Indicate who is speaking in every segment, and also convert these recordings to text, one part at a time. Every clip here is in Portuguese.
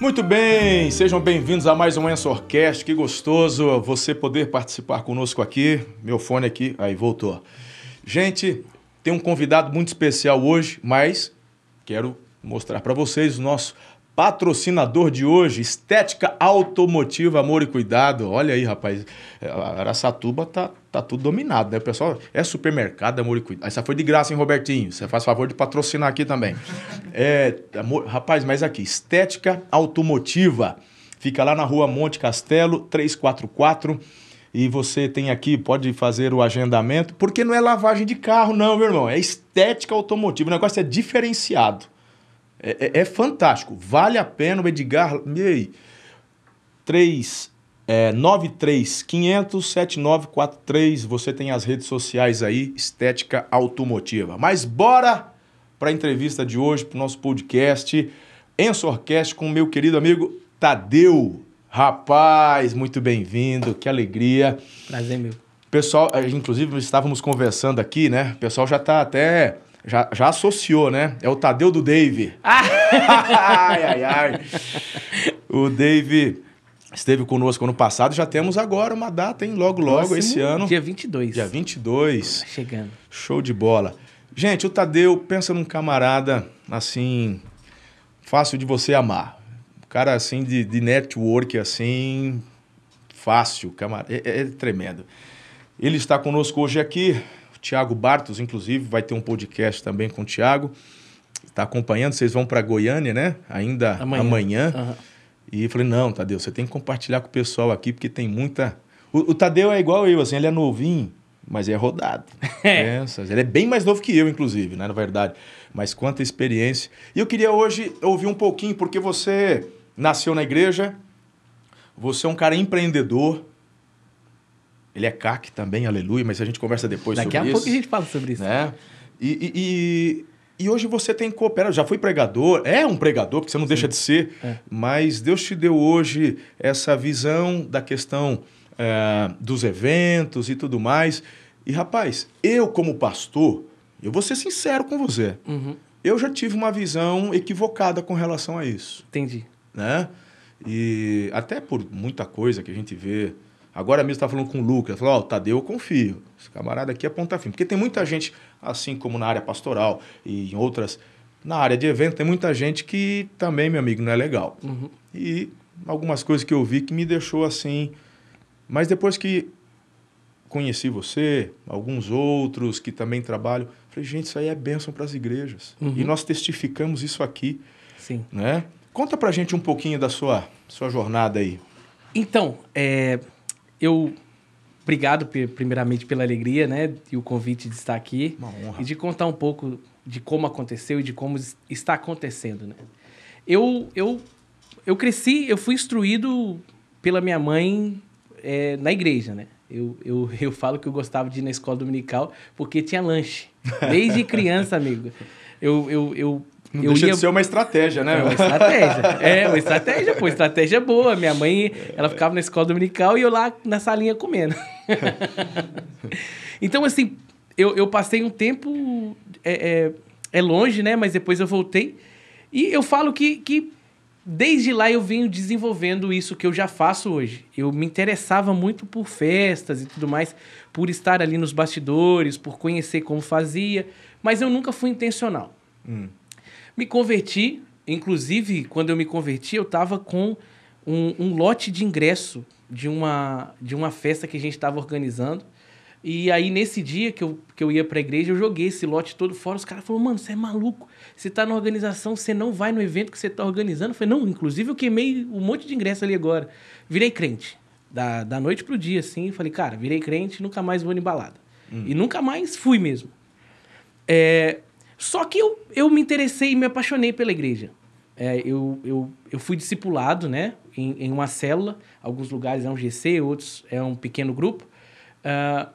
Speaker 1: Muito bem, sejam bem-vindos a mais um Ensorcast. Que gostoso você poder participar conosco aqui. Meu fone aqui, aí voltou. Gente, tem um convidado muito especial hoje, mas quero mostrar para vocês o nosso patrocinador de hoje, Estética Automotiva Amor e Cuidado. Olha aí, rapaz, Araçatuba tá, tá tudo dominado, né? O pessoal é supermercado, Amor e Cuidado. Essa foi de graça, hein, Robertinho? Você faz favor de patrocinar aqui também. É, amor, rapaz, mas aqui, Estética Automotiva. Fica lá na rua Monte Castelo, 344. E você tem aqui, pode fazer o agendamento, porque não é lavagem de carro, não, meu irmão. É estética automotiva. O negócio é diferenciado. É, é, é fantástico. Vale a pena o Edgar. Ei, 3 é, 935007943. Você tem as redes sociais aí, Estética Automotiva. Mas bora para a entrevista de hoje, para o nosso podcast, Ensorcast, com o meu querido amigo Tadeu. Rapaz, muito bem-vindo, que alegria.
Speaker 2: Prazer, meu.
Speaker 1: Pessoal, inclusive estávamos conversando aqui, né? O pessoal já está até já, já associou, né? É o Tadeu do Dave. ai, ai, ai. O Dave esteve conosco ano passado. Já temos agora uma data, hein? Logo, logo, esse ano.
Speaker 2: Dia 22.
Speaker 1: Dia 22.
Speaker 2: Tá chegando.
Speaker 1: Show de bola. Gente, o Tadeu, pensa num camarada, assim, fácil de você amar. Um cara, assim, de, de network, assim, fácil. Camarada, é, é, é tremendo. Ele está conosco hoje aqui. Tiago Bartos, inclusive, vai ter um podcast também com o Tiago. Está acompanhando, vocês vão para Goiânia, né? Ainda amanhã. amanhã. Uhum. E falei, não, Tadeu, você tem que compartilhar com o pessoal aqui, porque tem muita. O, o Tadeu é igual eu, assim, ele é novinho, mas é rodado. É. ele é bem mais novo que eu, inclusive, né? Na verdade. Mas quanta experiência. E eu queria hoje ouvir um pouquinho, porque você nasceu na igreja, você é um cara empreendedor, ele é CAC também, aleluia, mas a gente conversa depois
Speaker 2: Daqui
Speaker 1: sobre
Speaker 2: isso. Daqui a pouco a gente fala sobre isso.
Speaker 1: Né? E, e, e, e, hoje você tem cooperado, já foi pregador, é um pregador, porque você não Sim. deixa de ser, é. mas Deus te deu hoje essa visão da questão é, dos eventos e tudo mais. E rapaz, eu como pastor, eu vou ser sincero com você, uhum. eu já tive uma visão equivocada com relação a isso.
Speaker 2: Entendi.
Speaker 1: Né? E até por muita coisa que a gente vê Agora mesmo estava falando com o Lucas, falou, ó, oh, Tadeu eu confio, esse camarada aqui é ponta firme. Porque tem muita gente, assim como na área pastoral e em outras, na área de evento, tem muita gente que também, meu amigo, não é legal. Uhum. E algumas coisas que eu vi que me deixou assim... Mas depois que conheci você, alguns outros que também trabalham, falei, gente, isso aí é bênção para as igrejas. Uhum. E nós testificamos isso aqui.
Speaker 2: Sim.
Speaker 1: Né? Conta pra gente um pouquinho da sua, sua jornada aí.
Speaker 2: Então, é, eu obrigado primeiramente pela alegria, né, e o convite de estar aqui
Speaker 1: Uma honra.
Speaker 2: e de contar um pouco de como aconteceu e de como está acontecendo, né? Eu eu eu cresci, eu fui instruído pela minha mãe é, na igreja, né? Eu, eu, eu falo que eu gostava de ir na escola dominical porque tinha lanche. Desde criança, amigo. Eu, eu, eu
Speaker 1: não eu deixa ia... de ser uma estratégia, né?
Speaker 2: É uma estratégia. é, uma estratégia, pô, estratégia boa. Minha mãe, ela ficava na escola dominical e eu lá na salinha comendo. então, assim, eu, eu passei um tempo é, é, é, longe, né? Mas depois eu voltei. E eu falo que, que desde lá eu venho desenvolvendo isso que eu já faço hoje. Eu me interessava muito por festas e tudo mais, por estar ali nos bastidores, por conhecer como fazia, mas eu nunca fui intencional. Hum. Me converti, inclusive, quando eu me converti, eu estava com um, um, lote de ingresso de uma, de uma festa que a gente estava organizando. E aí, nesse dia que eu, que eu ia para a igreja, eu joguei esse lote todo fora. Os caras falaram, mano, você é maluco. Você está na organização, você não vai no evento que você está organizando. Eu falei, não, inclusive eu queimei um monte de ingresso ali agora. Virei crente. Da, da noite pro dia, assim. Falei, cara, virei crente, nunca mais vou em balada. Hum. E nunca mais fui mesmo. É, só que eu, eu me interessei e me apaixonei pela igreja. É, eu, eu, eu fui discipulado né, em, em uma célula, alguns lugares é um GC, outros é um pequeno grupo. Uh,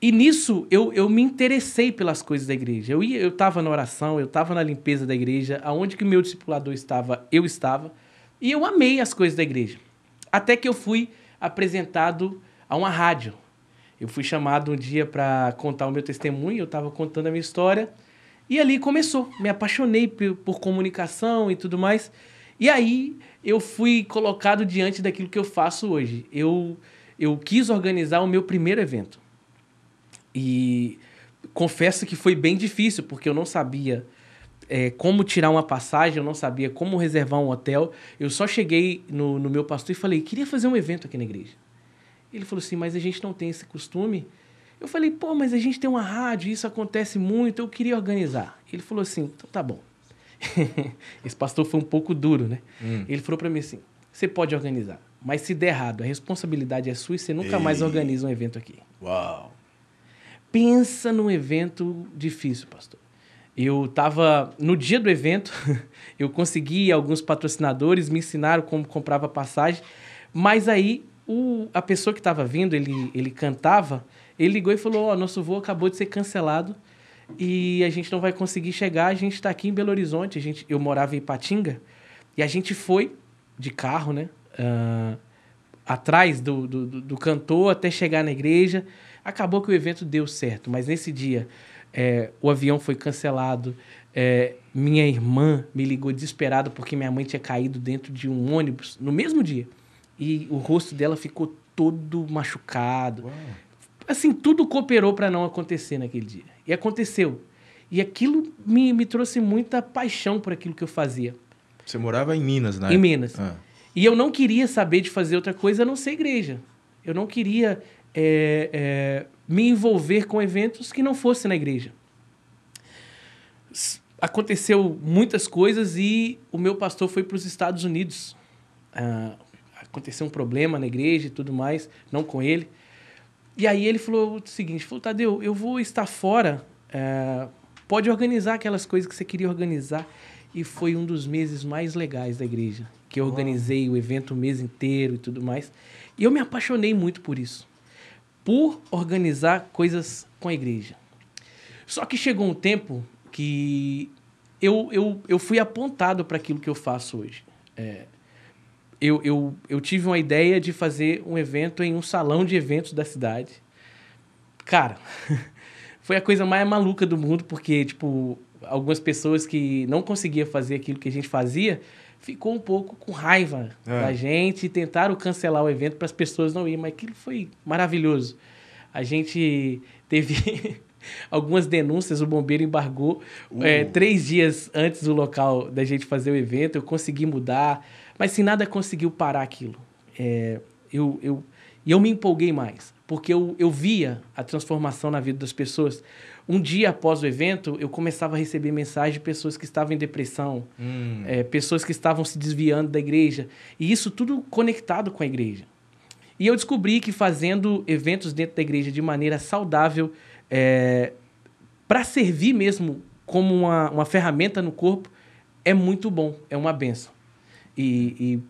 Speaker 2: e nisso eu, eu me interessei pelas coisas da igreja. Eu eu estava na oração, eu estava na limpeza da igreja, aonde que o meu discipulador estava, eu estava. E eu amei as coisas da igreja. Até que eu fui apresentado a uma rádio. Eu fui chamado um dia para contar o meu testemunho, eu estava contando a minha história. E ali começou. Me apaixonei por, por comunicação e tudo mais. E aí eu fui colocado diante daquilo que eu faço hoje. Eu, eu quis organizar o meu primeiro evento. E confesso que foi bem difícil, porque eu não sabia é, como tirar uma passagem, eu não sabia como reservar um hotel. Eu só cheguei no, no meu pastor e falei: queria fazer um evento aqui na igreja. Ele falou assim: mas a gente não tem esse costume. Eu falei: pô, mas a gente tem uma rádio, isso acontece muito, eu queria organizar. Ele falou assim: então tá bom. esse pastor foi um pouco duro, né? Hum. Ele falou para mim assim: você pode organizar, mas se der errado, a responsabilidade é sua e você nunca Ei. mais organiza um evento aqui.
Speaker 1: Uau!
Speaker 2: Pensa num evento difícil, pastor. Eu estava no dia do evento, eu consegui alguns patrocinadores, me ensinaram como comprava passagem, mas aí o, a pessoa que estava vindo, ele, ele cantava, ele ligou e falou: Ó, oh, nosso voo acabou de ser cancelado e a gente não vai conseguir chegar. A gente está aqui em Belo Horizonte. A gente, eu morava em Patinga e a gente foi de carro, né? Uh, atrás do, do, do, cantor até chegar na igreja. Acabou que o evento deu certo, mas nesse dia é, o avião foi cancelado. É, minha irmã me ligou desesperada porque minha mãe tinha caído dentro de um ônibus no mesmo dia. E o rosto dela ficou todo machucado. Uau. Assim, tudo cooperou para não acontecer naquele dia. E aconteceu. E aquilo me, me trouxe muita paixão por aquilo que eu fazia.
Speaker 1: Você morava em Minas, né?
Speaker 2: Em Minas. Ah. E eu não queria saber de fazer outra coisa a não ser igreja. Eu não queria é, é, me envolver com eventos que não fossem na igreja. Aconteceu muitas coisas e o meu pastor foi para os Estados Unidos. Ah, aconteceu um problema na igreja e tudo mais, não com ele. E aí ele falou o seguinte, falou, Tadeu, eu vou estar fora, é, pode organizar aquelas coisas que você queria organizar. E foi um dos meses mais legais da igreja, que eu organizei o evento o mês inteiro e tudo mais. E eu me apaixonei muito por isso, por organizar coisas com a igreja. Só que chegou um tempo que eu, eu, eu fui apontado para aquilo que eu faço hoje. É, eu, eu, eu tive uma ideia de fazer um evento em um salão de eventos da cidade. Cara, foi a coisa mais maluca do mundo, porque, tipo, algumas pessoas que não conseguiam fazer aquilo que a gente fazia ficou um pouco com raiva é. da gente e tentaram cancelar o evento para as pessoas não irem, mas aquilo foi maravilhoso. A gente teve algumas denúncias, o bombeiro embargou uh. é, três dias antes do local da gente fazer o evento, eu consegui mudar. Mas se nada conseguiu parar aquilo, é, eu, eu, e eu me empolguei mais, porque eu, eu via a transformação na vida das pessoas. Um dia após o evento, eu começava a receber mensagens de pessoas que estavam em depressão, hum. é, pessoas que estavam se desviando da igreja, e isso tudo conectado com a igreja. E eu descobri que fazendo eventos dentro da igreja de maneira saudável, é, para servir mesmo como uma, uma ferramenta no corpo, é muito bom, é uma benção. E,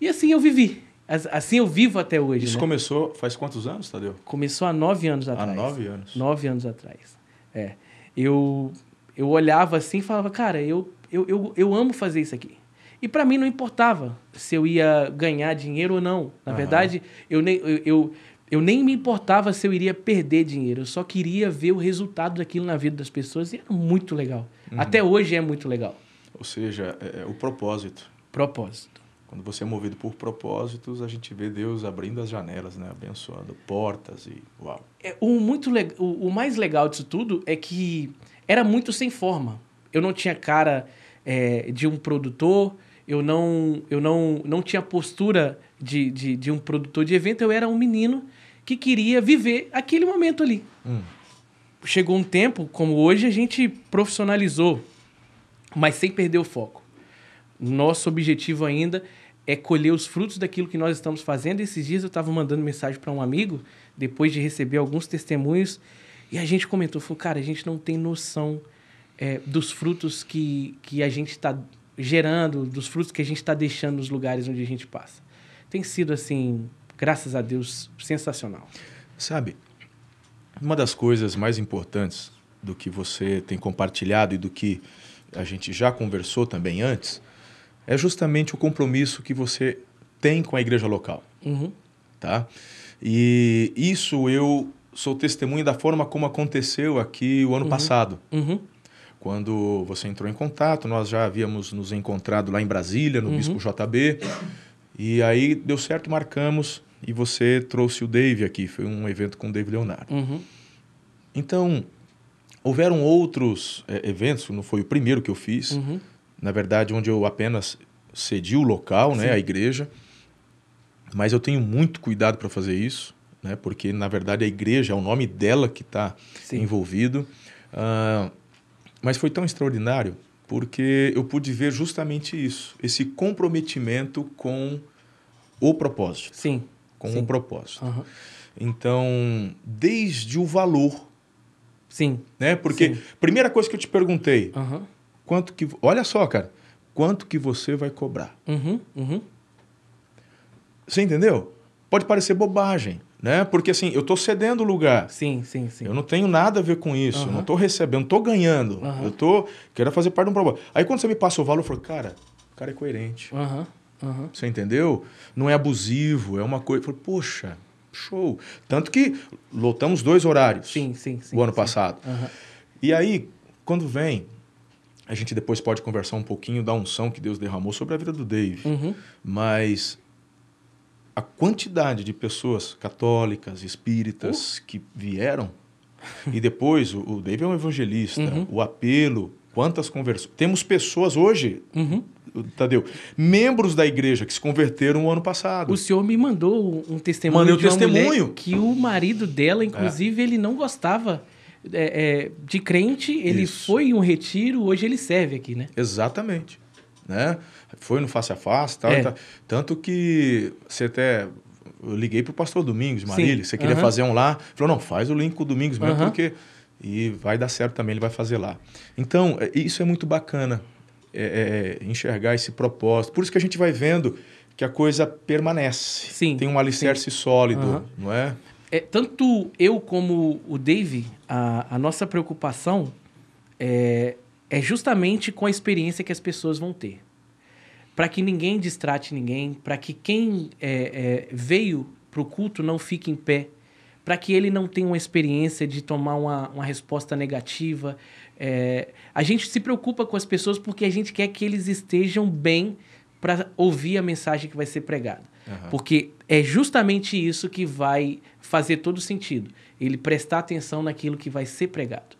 Speaker 2: e, e, assim eu vivi. Assim eu vivo até hoje.
Speaker 1: Isso
Speaker 2: né?
Speaker 1: começou faz quantos anos, Tadeu?
Speaker 2: Começou há nove anos atrás.
Speaker 1: Há nove anos.
Speaker 2: Nove anos atrás. É. Eu, eu olhava assim e falava, cara, eu, eu, eu, eu amo fazer isso aqui. E para mim não importava se eu ia ganhar dinheiro ou não. Na uhum. verdade, eu nem, eu, eu, eu, nem me importava se eu iria perder dinheiro. Eu só queria ver o resultado daquilo na vida das pessoas. E era muito legal. Uhum. Até hoje é muito legal.
Speaker 1: Ou seja, é, é o propósito.
Speaker 2: Propósito.
Speaker 1: Quando você é movido por propósitos, a gente vê Deus abrindo as janelas, né? abençoando portas e uau.
Speaker 2: É, o, muito le... o, o mais legal disso tudo é que era muito sem forma. Eu não tinha cara é, de um produtor, eu não, eu não, não tinha postura de, de, de, um produtor de evento, eu era um menino que queria viver aquele momento ali. Hum. Chegou um tempo, como hoje, a gente profissionalizou, mas sem perder o foco. Nosso objetivo ainda é colher os frutos daquilo que nós estamos fazendo. Esses dias eu estava mandando mensagem para um amigo, depois de receber alguns testemunhos, e a gente comentou, falou, cara, a gente não tem noção é, dos frutos que, que a gente está gerando, dos frutos que a gente está deixando nos lugares onde a gente passa. Tem sido, assim, graças a Deus, sensacional.
Speaker 1: Sabe, uma das coisas mais importantes do que você tem compartilhado e do que a gente já conversou também antes é justamente o compromisso que você tem com a igreja local. Uhum. Tá? E isso eu sou testemunha da forma como aconteceu aqui o ano uhum. passado. Uhum. quando você entrou em contato, nós já havíamos nos encontrado lá em Brasília, no
Speaker 2: Uhum.
Speaker 1: Bispo JB. E aí deu certo, marcamos e você trouxe o Dave aqui. Foi um evento com o Dave Leonardo.
Speaker 2: Uhum.
Speaker 1: Então, houveram outros eh, eventos, não foi o primeiro que eu fiz,
Speaker 2: Uhum.
Speaker 1: Na verdade, onde eu apenas cedi o local, né, a igreja. Mas eu tenho muito cuidado para fazer isso, né, porque na verdade a igreja é o nome dela que está envolvido. Ah, mas foi tão extraordinário porque eu pude ver justamente isso, esse comprometimento com o propósito,
Speaker 2: Sim.
Speaker 1: com
Speaker 2: Sim.
Speaker 1: o propósito.
Speaker 2: Aham.
Speaker 1: Então, desde o valor,
Speaker 2: Sim.
Speaker 1: né? Porque
Speaker 2: Sim.
Speaker 1: primeira coisa que eu te perguntei,
Speaker 2: Aham.
Speaker 1: Quanto que, olha só, cara, quanto que você vai cobrar?
Speaker 2: Uhum. Uhum.
Speaker 1: Você entendeu? Pode parecer bobagem, né? Porque assim, eu estou cedendo o lugar.
Speaker 2: Sim, sim, sim.
Speaker 1: Eu não tenho nada a ver com isso. Eu
Speaker 2: Aham.
Speaker 1: não estou recebendo, não estou ganhando.
Speaker 2: Aham.
Speaker 1: Eu tô quero fazer parte de um problema. Aí quando você me passa o valor, eu falo, cara, o cara é coerente.
Speaker 2: Aham. Aham.
Speaker 1: Você entendeu? Não é abusivo, é uma coisa. Eu falo, poxa, show. Tanto que lotamos dois horários
Speaker 2: Sim, sim, sim.
Speaker 1: o ano
Speaker 2: sim.
Speaker 1: passado.
Speaker 2: Aham.
Speaker 1: E aí, quando vem, a gente depois pode conversar um pouquinho da unção que Deus derramou sobre a vida do Dave.
Speaker 2: Uhum.
Speaker 1: Mas a quantidade de pessoas católicas, espíritas que vieram, e depois o, o Dave é um evangelista,
Speaker 2: Uhum.
Speaker 1: o apelo, quantas conversões. Temos pessoas hoje,
Speaker 2: Uhum.
Speaker 1: Tadeu, membros da igreja que se converteram o ano passado.
Speaker 2: O senhor me mandou um testemunho
Speaker 1: Mandei testemunho.
Speaker 2: que o marido dela, inclusive, ele não gostava é, é, de crente. Ele
Speaker 1: Isso.
Speaker 2: foi em um retiro, hoje ele serve aqui, né?
Speaker 1: Exatamente. Né? Foi no face a face tal,
Speaker 2: É.
Speaker 1: tal. Tanto que você até. Eu liguei pro pastor Domingos, Marília,
Speaker 2: Sim.
Speaker 1: você queria
Speaker 2: Aham.
Speaker 1: fazer um lá. Falou, não, faz o link com o Domingos mesmo,
Speaker 2: Aham.
Speaker 1: porque. E vai dar certo também, ele vai fazer lá. Então, é- isso é muito bacana, é- é, enxergar esse propósito. Por isso que a gente vai vendo que a coisa permanece.
Speaker 2: Sim,
Speaker 1: Tem um alicerce sólido,
Speaker 2: Aham.
Speaker 1: não é?
Speaker 2: É, tanto eu como o Dave, a, a nossa preocupação é, é justamente com a experiência que as pessoas vão ter. Para que ninguém distrate ninguém, para que quem é, é, veio para o culto não fique em pé, para que ele não tenha uma experiência de tomar uma, uma resposta negativa. É, a gente se preocupa com as pessoas porque a gente quer que eles estejam bem para ouvir a mensagem que vai ser pregada.
Speaker 1: Aham.
Speaker 2: Porque é justamente isso que vai fazer todo sentido. Ele prestar atenção naquilo que vai ser pregado.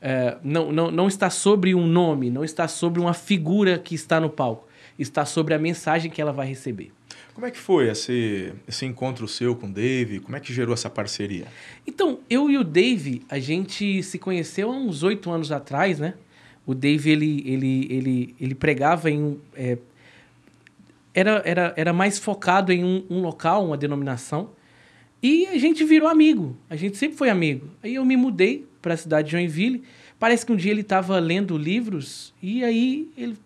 Speaker 2: É, não, não, não está sobre um nome, não está sobre uma figura que está no palco. Está sobre a mensagem que ela vai receber.
Speaker 1: Como é que foi esse, esse encontro seu com o Dave? Como é que gerou essa parceria?
Speaker 2: Então, eu e o Dave, a gente se conheceu há uns oito anos atrás, né? O Dave, ele, ele, ele, ele pregava em um... é, era, era, era mais focado em um, um local, uma denominação. E a gente virou amigo. A gente sempre foi amigo. Aí eu me mudei para a cidade de Joinville. Parece que um dia ele estava lendo livros e aí ele,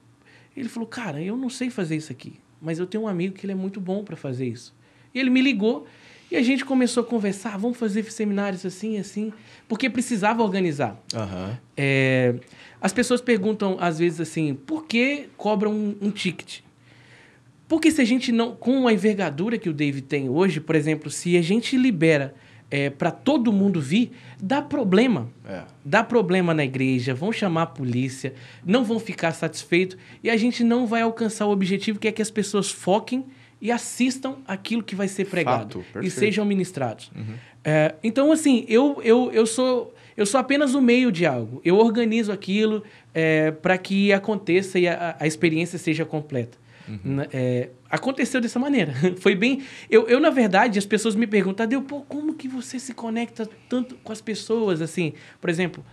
Speaker 2: ele falou: Cara, eu não sei fazer isso aqui, mas eu tenho um amigo que ele é muito bom para fazer isso. E ele me ligou e a gente começou a conversar: "Ah, Vamos fazer seminários assim, assim, porque precisava organizar.
Speaker 1: Aham.
Speaker 2: É, as pessoas perguntam às vezes assim: por que cobram um, um ticket? Porque se a gente não, com a envergadura que o David tem hoje, por exemplo, se a gente libera para todo mundo vir, dá problema.
Speaker 1: É.
Speaker 2: Dá problema na igreja, vão chamar a polícia, não vão ficar satisfeitos e a gente não vai alcançar o objetivo que é que as pessoas foquem e assistam aquilo que vai ser pregado
Speaker 1: Fato,
Speaker 2: e sejam ministrados. É, então, assim, eu, eu, eu, sou, eu sou apenas o meio de algo. Eu organizo aquilo para que aconteça e a, a experiência seja completa. Na- é, aconteceu dessa maneira. Foi bem. Eu, eu, na verdade, as pessoas me perguntam, Tadeu, pô, como que você se conecta tanto com as pessoas? Assim, por exemplo,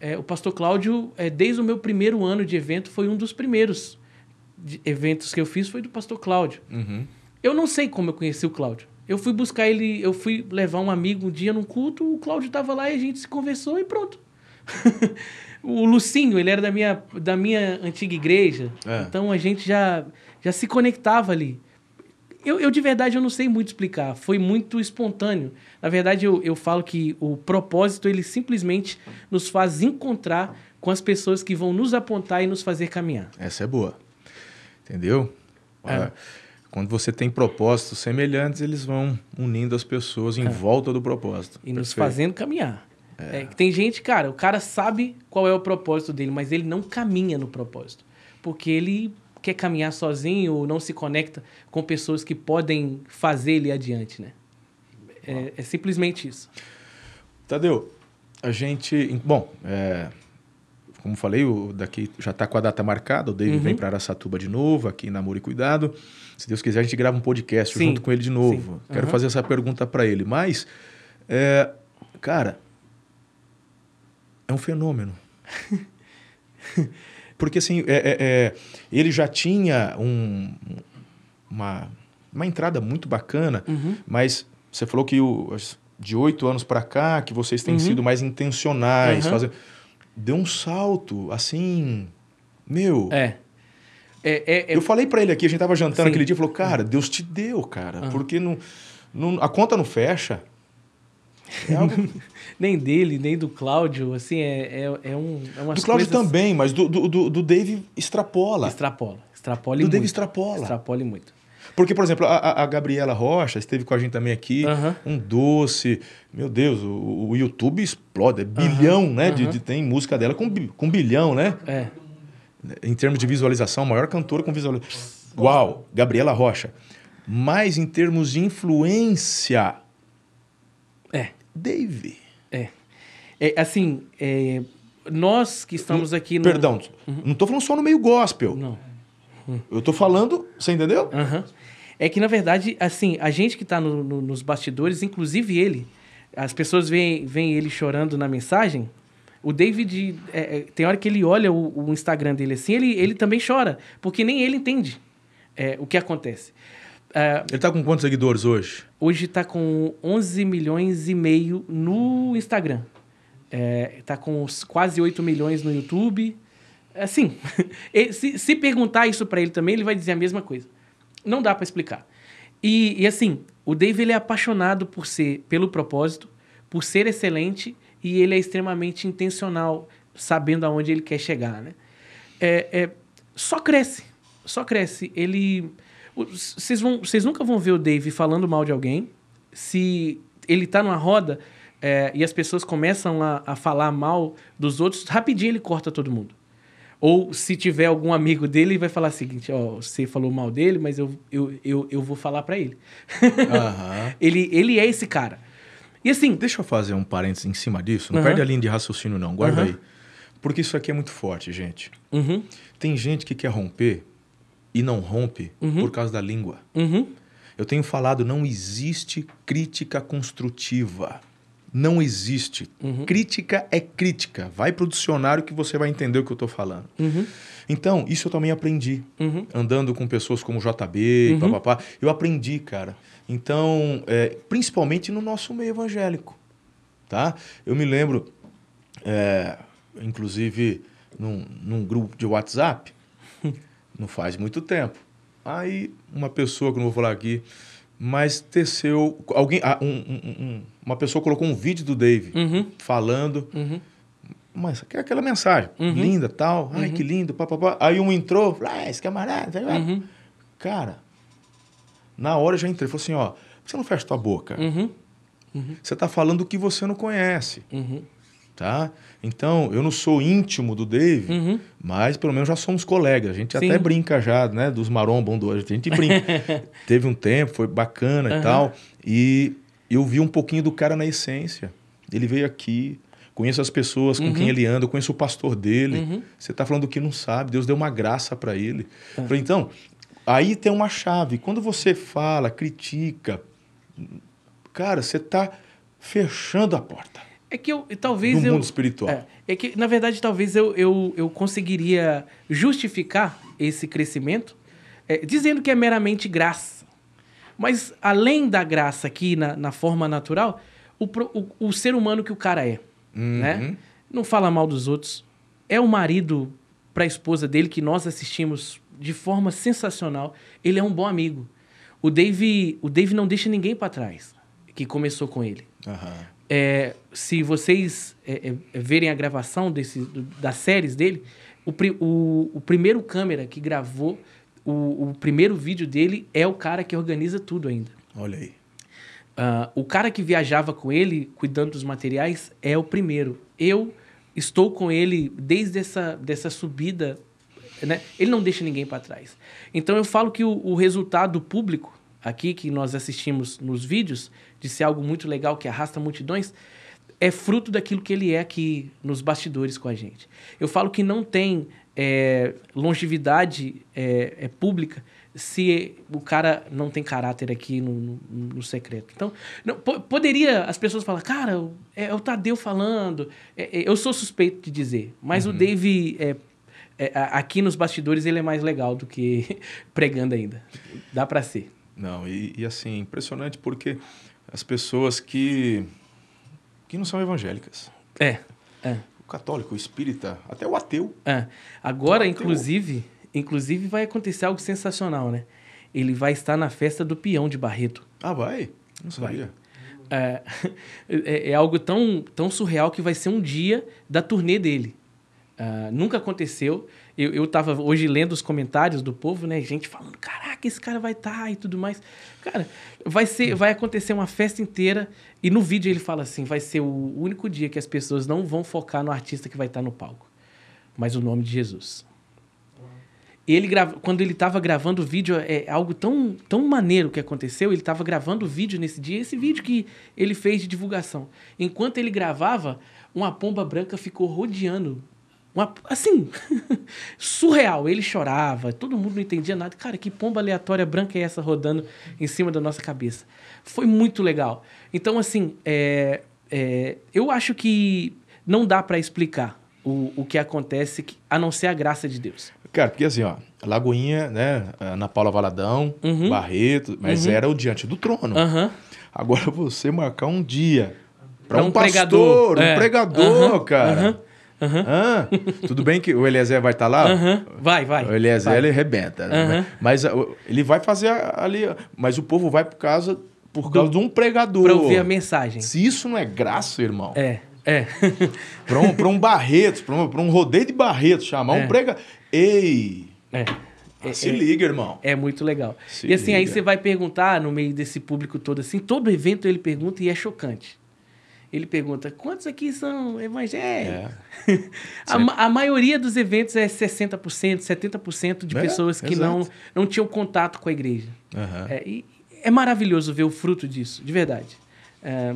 Speaker 2: é, o pastor Cláudio, é, desde o meu primeiro ano de evento, foi um dos primeiros eventos que eu fiz, foi do pastor Cláudio.
Speaker 1: Uhum.
Speaker 2: Eu não sei como eu conheci o Cláudio. Eu fui buscar ele, eu fui levar um amigo um dia num culto, o Cláudio estava lá e a gente se conversou e pronto. o Lucinho, ele era da minha, da minha antiga igreja.
Speaker 1: É.
Speaker 2: Então a gente já, já se conectava ali. Eu, eu, de verdade, eu não sei muito explicar. Foi muito espontâneo. Na verdade, eu, eu falo que o propósito, ele simplesmente nos faz encontrar com as pessoas que vão nos apontar e nos fazer caminhar.
Speaker 1: Essa é boa. Entendeu?
Speaker 2: É.
Speaker 1: Quando você tem propósitos semelhantes, eles vão unindo as pessoas em
Speaker 2: É.
Speaker 1: volta do propósito.
Speaker 2: E nos
Speaker 1: Perfeito.
Speaker 2: fazendo caminhar. É. tem gente, cara, o cara sabe qual é o propósito dele, mas ele não caminha no propósito. Porque ele quer caminhar sozinho ou não se conecta com pessoas que podem fazer ele adiante, né? É, é simplesmente isso.
Speaker 1: Tadeu, a gente. Bom, é, como falei, o daqui já está com a data marcada. O David uhum. vem para Araçatuba de novo, aqui em Namoro e Cuidado. Se Deus quiser, a gente grava um podcast Sim. junto com ele de novo. Uhum. Quero fazer essa pergunta para ele. Mas, é, cara, é um fenômeno. Porque assim, é, é, é, ele já tinha um, uma, uma entrada muito bacana, uhum. mas você falou que o, de oito anos para cá, que vocês têm uhum. sido mais intencionais. Uhum. Fazer... Deu um salto, assim. Meu.
Speaker 2: É.
Speaker 1: É, é, é... Eu falei para ele aqui, a gente tava jantando Sim. aquele dia, falou, cara, Deus te deu, cara, porque não, não, a conta não fecha.
Speaker 2: É algo... nem dele, nem do Cláudio, assim, é, é, é, um, é
Speaker 1: umas Do Cláudio coisas... também, mas do, do, do, do Dave extrapola.
Speaker 2: Extrapola, extrapola
Speaker 1: Do muito. Dave extrapola.
Speaker 2: Extrapola muito.
Speaker 1: Porque, por exemplo, a, a Gabriela Rocha esteve com a gente também aqui, uhum. um doce. Meu Deus, o, o YouTube explode, é bilhão, uhum. né? Uhum. De, de, tem música dela com, com bilhão, né?
Speaker 2: É.
Speaker 1: Em termos de visualização, maior cantora com visualização. Uau, Gabriela Rocha. Mas em termos de influência. Dave.
Speaker 2: É. é assim, é, nós que estamos aqui.
Speaker 1: No... Perdão, uhum. não estou falando só no meio gospel.
Speaker 2: Não.
Speaker 1: Uhum. Eu estou falando, você entendeu?
Speaker 2: Uhum. É que, na verdade, assim, a gente que está no, no, nos bastidores, inclusive ele, as pessoas veem, veem ele chorando na mensagem. O David, é, é, tem hora que ele olha o, o, Instagram dele assim, ele, ele também chora, porque nem ele entende é, o que acontece.
Speaker 1: Uh, ele está com quantos seguidores hoje?
Speaker 2: Hoje está com 11 milhões e meio no Instagram. Está é, com quase 8 milhões no YouTube. Assim, se, se perguntar isso para ele também, ele vai dizer a mesma coisa. Não dá para explicar. E, e, assim, o Dave ele é apaixonado por ser, pelo propósito, por ser excelente e ele é extremamente intencional, sabendo aonde ele quer chegar, né? É, é só cresce, só cresce. Ele, vocês vão, vocês nunca vão ver o Dave falando mal de alguém. Se ele tá numa roda é, e as pessoas começam a, a falar mal dos outros, rapidinho ele corta todo mundo. Ou se tiver algum amigo dele, vai falar o seguinte: ó, você falou mal dele, mas eu, eu, eu, eu vou falar para ele. Uhum. ele. Ele é esse cara. E assim.
Speaker 1: Deixa eu fazer um parênteses em cima disso. Não uhum. perde a linha de raciocínio, não. Guarda uhum. aí. Porque isso aqui é muito forte, gente.
Speaker 2: Uhum.
Speaker 1: Tem gente que quer romper e não rompe uhum. por causa da língua.
Speaker 2: Uhum.
Speaker 1: Eu tenho falado, não existe crítica construtiva. Não existe. Uhum. Crítica é crítica. Vai para o dicionário que você vai entender o que eu estou falando.
Speaker 2: Uhum.
Speaker 1: Então, isso eu também aprendi. Uhum. Andando com pessoas como JB, uhum. papapá. Eu aprendi, cara. Então, é, principalmente no nosso meio evangélico. Tá? Eu me lembro, é, inclusive, num, num grupo de WhatsApp, não faz muito tempo. Aí, uma pessoa, que não vou falar aqui, mas teceu. Alguém, ah, um, um, um, uma pessoa colocou um vídeo do Dave
Speaker 2: uhum.
Speaker 1: falando.
Speaker 2: Uhum.
Speaker 1: Mas aquela mensagem, uhum. linda tal, ai que uhum. lindo, papapá. Aí um entrou, ah, esse camarada,
Speaker 2: uhum.
Speaker 1: cara, na hora eu já entrei, falou assim: ó, você não fecha tua boca.
Speaker 2: Uhum.
Speaker 1: Você está falando o que você não conhece. Tá? Então, eu não sou íntimo do Dave,
Speaker 2: uhum.
Speaker 1: mas pelo menos já somos colegas. A gente Sim. até brinca já, né? Dos marombos do A gente brinca. Teve um tempo, foi bacana uhum. e tal. E eu vi um pouquinho do cara na essência. Ele veio aqui, conheço as pessoas com uhum. quem ele anda, eu conheço o pastor dele.
Speaker 2: Uhum.
Speaker 1: Você está falando do que não sabe, Deus deu uma graça para ele. Uhum. Falei, então, aí tem uma chave. Quando você fala, critica, cara, você está fechando a porta.
Speaker 2: É que eu talvez
Speaker 1: do
Speaker 2: eu,
Speaker 1: mundo espiritual.
Speaker 2: É, é, que na verdade talvez eu, eu, eu conseguiria justificar esse crescimento é, dizendo que é meramente graça. Mas além da graça aqui na, na forma natural, o, o, o ser humano que o cara é,
Speaker 1: uhum.
Speaker 2: né? Não fala mal dos outros. É o marido para a esposa dele que nós assistimos de forma sensacional. Ele é um bom amigo. O Dave, o Dave não deixa ninguém para trás que começou com ele.
Speaker 1: Uhum.
Speaker 2: É, se vocês é, é, verem a gravação desse, das séries dele, o, o, o primeiro câmera que gravou o, o, primeiro vídeo dele é o cara que organiza tudo ainda.
Speaker 1: Olha aí.
Speaker 2: Uh, o cara que viajava com ele, cuidando dos materiais, é o primeiro. Eu estou com ele desde essa dessa subida. Né? Ele não deixa ninguém para trás. Então eu falo que o, o resultado público aqui que nós assistimos nos vídeos, de ser algo muito legal que arrasta multidões, é fruto daquilo que ele é aqui nos bastidores com a gente. Eu falo que não tem é, longevidade é, é pública se o cara não tem caráter aqui no, no, no secreto. Então, não, poderia as pessoas falar, cara, é, é o Tadeu falando. É, é, eu sou suspeito de dizer, mas uhum. o Dave, é aqui nos bastidores, ele é mais legal do que pregando ainda. Dá para ser.
Speaker 1: Não, e, e assim, impressionante porque as pessoas que, que não são evangélicas.
Speaker 2: É, é.
Speaker 1: O católico, o espírita, até o ateu.
Speaker 2: É. Agora, inclusive Inclusive, vai acontecer algo sensacional, né? Ele vai estar na festa do peão de Barreto.
Speaker 1: Ah, vai? Não sabia.
Speaker 2: É, é, é, algo tão, tão surreal que vai ser um dia da turnê dele. Uh, nunca aconteceu. Eu, eu tava hoje lendo os comentários do povo, né? Gente falando, caraca, esse cara vai estar tá, e tudo mais. Cara, vai ser, vai acontecer uma festa inteira. E no vídeo ele fala assim: vai ser o único dia que as pessoas não vão focar no artista que vai estar tá no palco, mas o nome de Jesus ele grava, quando ele estava gravando o vídeo, é algo tão, tão maneiro que aconteceu. Ele estava gravando o vídeo nesse dia, esse vídeo que ele fez de divulgação. Enquanto ele gravava, uma pomba branca ficou rodeando. Uma, assim, surreal. Ele chorava, todo mundo não entendia nada. Cara, que pomba aleatória branca é essa rodando em cima da nossa cabeça? Foi muito legal. Então, assim, é, é, eu acho que não dá para explicar o, o que acontece a não ser a graça de Deus.
Speaker 1: Cara, porque assim, ó, Lagoinha, né? Ana Paula Valadão, uhum. Barreto, mas uhum. era o diante do trono.
Speaker 2: Uhum.
Speaker 1: Agora você marcar um dia para um, um, pastor, pregador. um é. pregador, cara. Uhum. Ah, tudo bem que o Eliezer vai estar tá lá?
Speaker 2: Uhum. Vai, vai.
Speaker 1: O Eliezer,
Speaker 2: vai.
Speaker 1: ele arrebenta. Né? Mas ele vai fazer ali... Mas o povo vai por causa, por causa Do, de um pregador.
Speaker 2: Para ouvir a mensagem.
Speaker 1: Se isso não é graça, irmão...
Speaker 2: É. É.
Speaker 1: para um, um Barreto, para um, um rodeio de Barreto, chamar é. um prega. Ei!
Speaker 2: É.
Speaker 1: Ah, se é, liga, irmão.
Speaker 2: É muito legal. Se e assim, liga. aí você vai perguntar no meio desse público todo assim, todo evento ele pergunta e é chocante. Ele pergunta: quantos aqui são evangélicos? É. a, a, maioria dos eventos é 60%, 70% de é, pessoas que não, não tinham contato com a igreja.
Speaker 1: Uhum.
Speaker 2: É, e é maravilhoso ver o fruto disso, de verdade. É,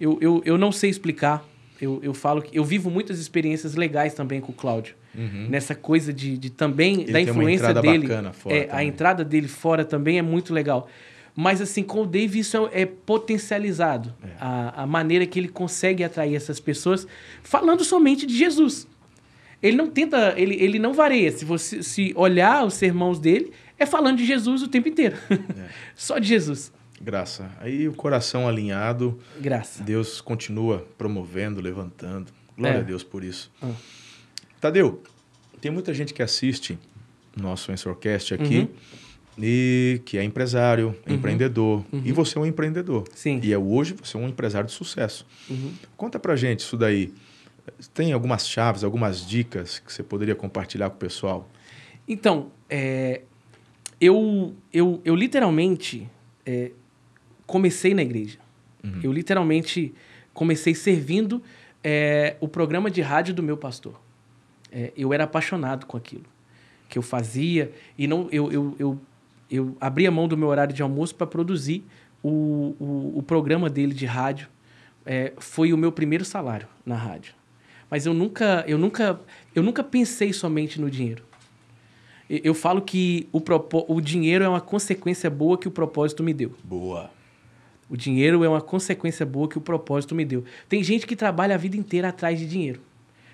Speaker 2: eu, eu, eu não sei explicar eu, eu falo que eu vivo muitas experiências legais também com o Cláudio.
Speaker 1: Uhum.
Speaker 2: Nessa coisa de, de também Ele da influência dele.
Speaker 1: Fora
Speaker 2: é, a entrada dele fora também é muito legal. Mas assim, com o Dave isso é, é potencializado. É. A, a maneira que ele consegue atrair essas pessoas falando somente de Jesus. Ele não tenta, ele, ele não varia. Se você se olhar os sermãos dele, é falando de Jesus o tempo inteiro. É. Só de Jesus.
Speaker 1: Graça. Aí o coração alinhado.
Speaker 2: Graça.
Speaker 1: Deus continua promovendo, levantando. Glória é. a Deus por isso.
Speaker 2: Ah.
Speaker 1: Tadeu, tem muita gente que assiste nosso Ensorcast aqui uhum. E que é empresário, uhum. empreendedor. Uhum. E você é um empreendedor.
Speaker 2: Sim.
Speaker 1: E é hoje você é um empresário de sucesso.
Speaker 2: Uhum.
Speaker 1: Conta pra gente isso daí. Tem algumas chaves, algumas dicas que você poderia compartilhar com o pessoal?
Speaker 2: Então, é, eu, eu, eu literalmente é, comecei na igreja. Uhum. Eu literalmente comecei servindo é, o programa de rádio do meu pastor. É, eu era apaixonado com aquilo que eu fazia e não eu, eu, eu, eu abria mão do meu horário de almoço para produzir o, o, o, programa dele de rádio. É, foi o meu primeiro salário na rádio. Mas eu nunca, eu nunca, eu nunca pensei somente no dinheiro. Eu falo que o, o dinheiro é uma consequência boa que o propósito me deu.
Speaker 1: Boa.
Speaker 2: O dinheiro é uma consequência boa que o propósito me deu. Tem gente que trabalha a vida inteira atrás de dinheiro.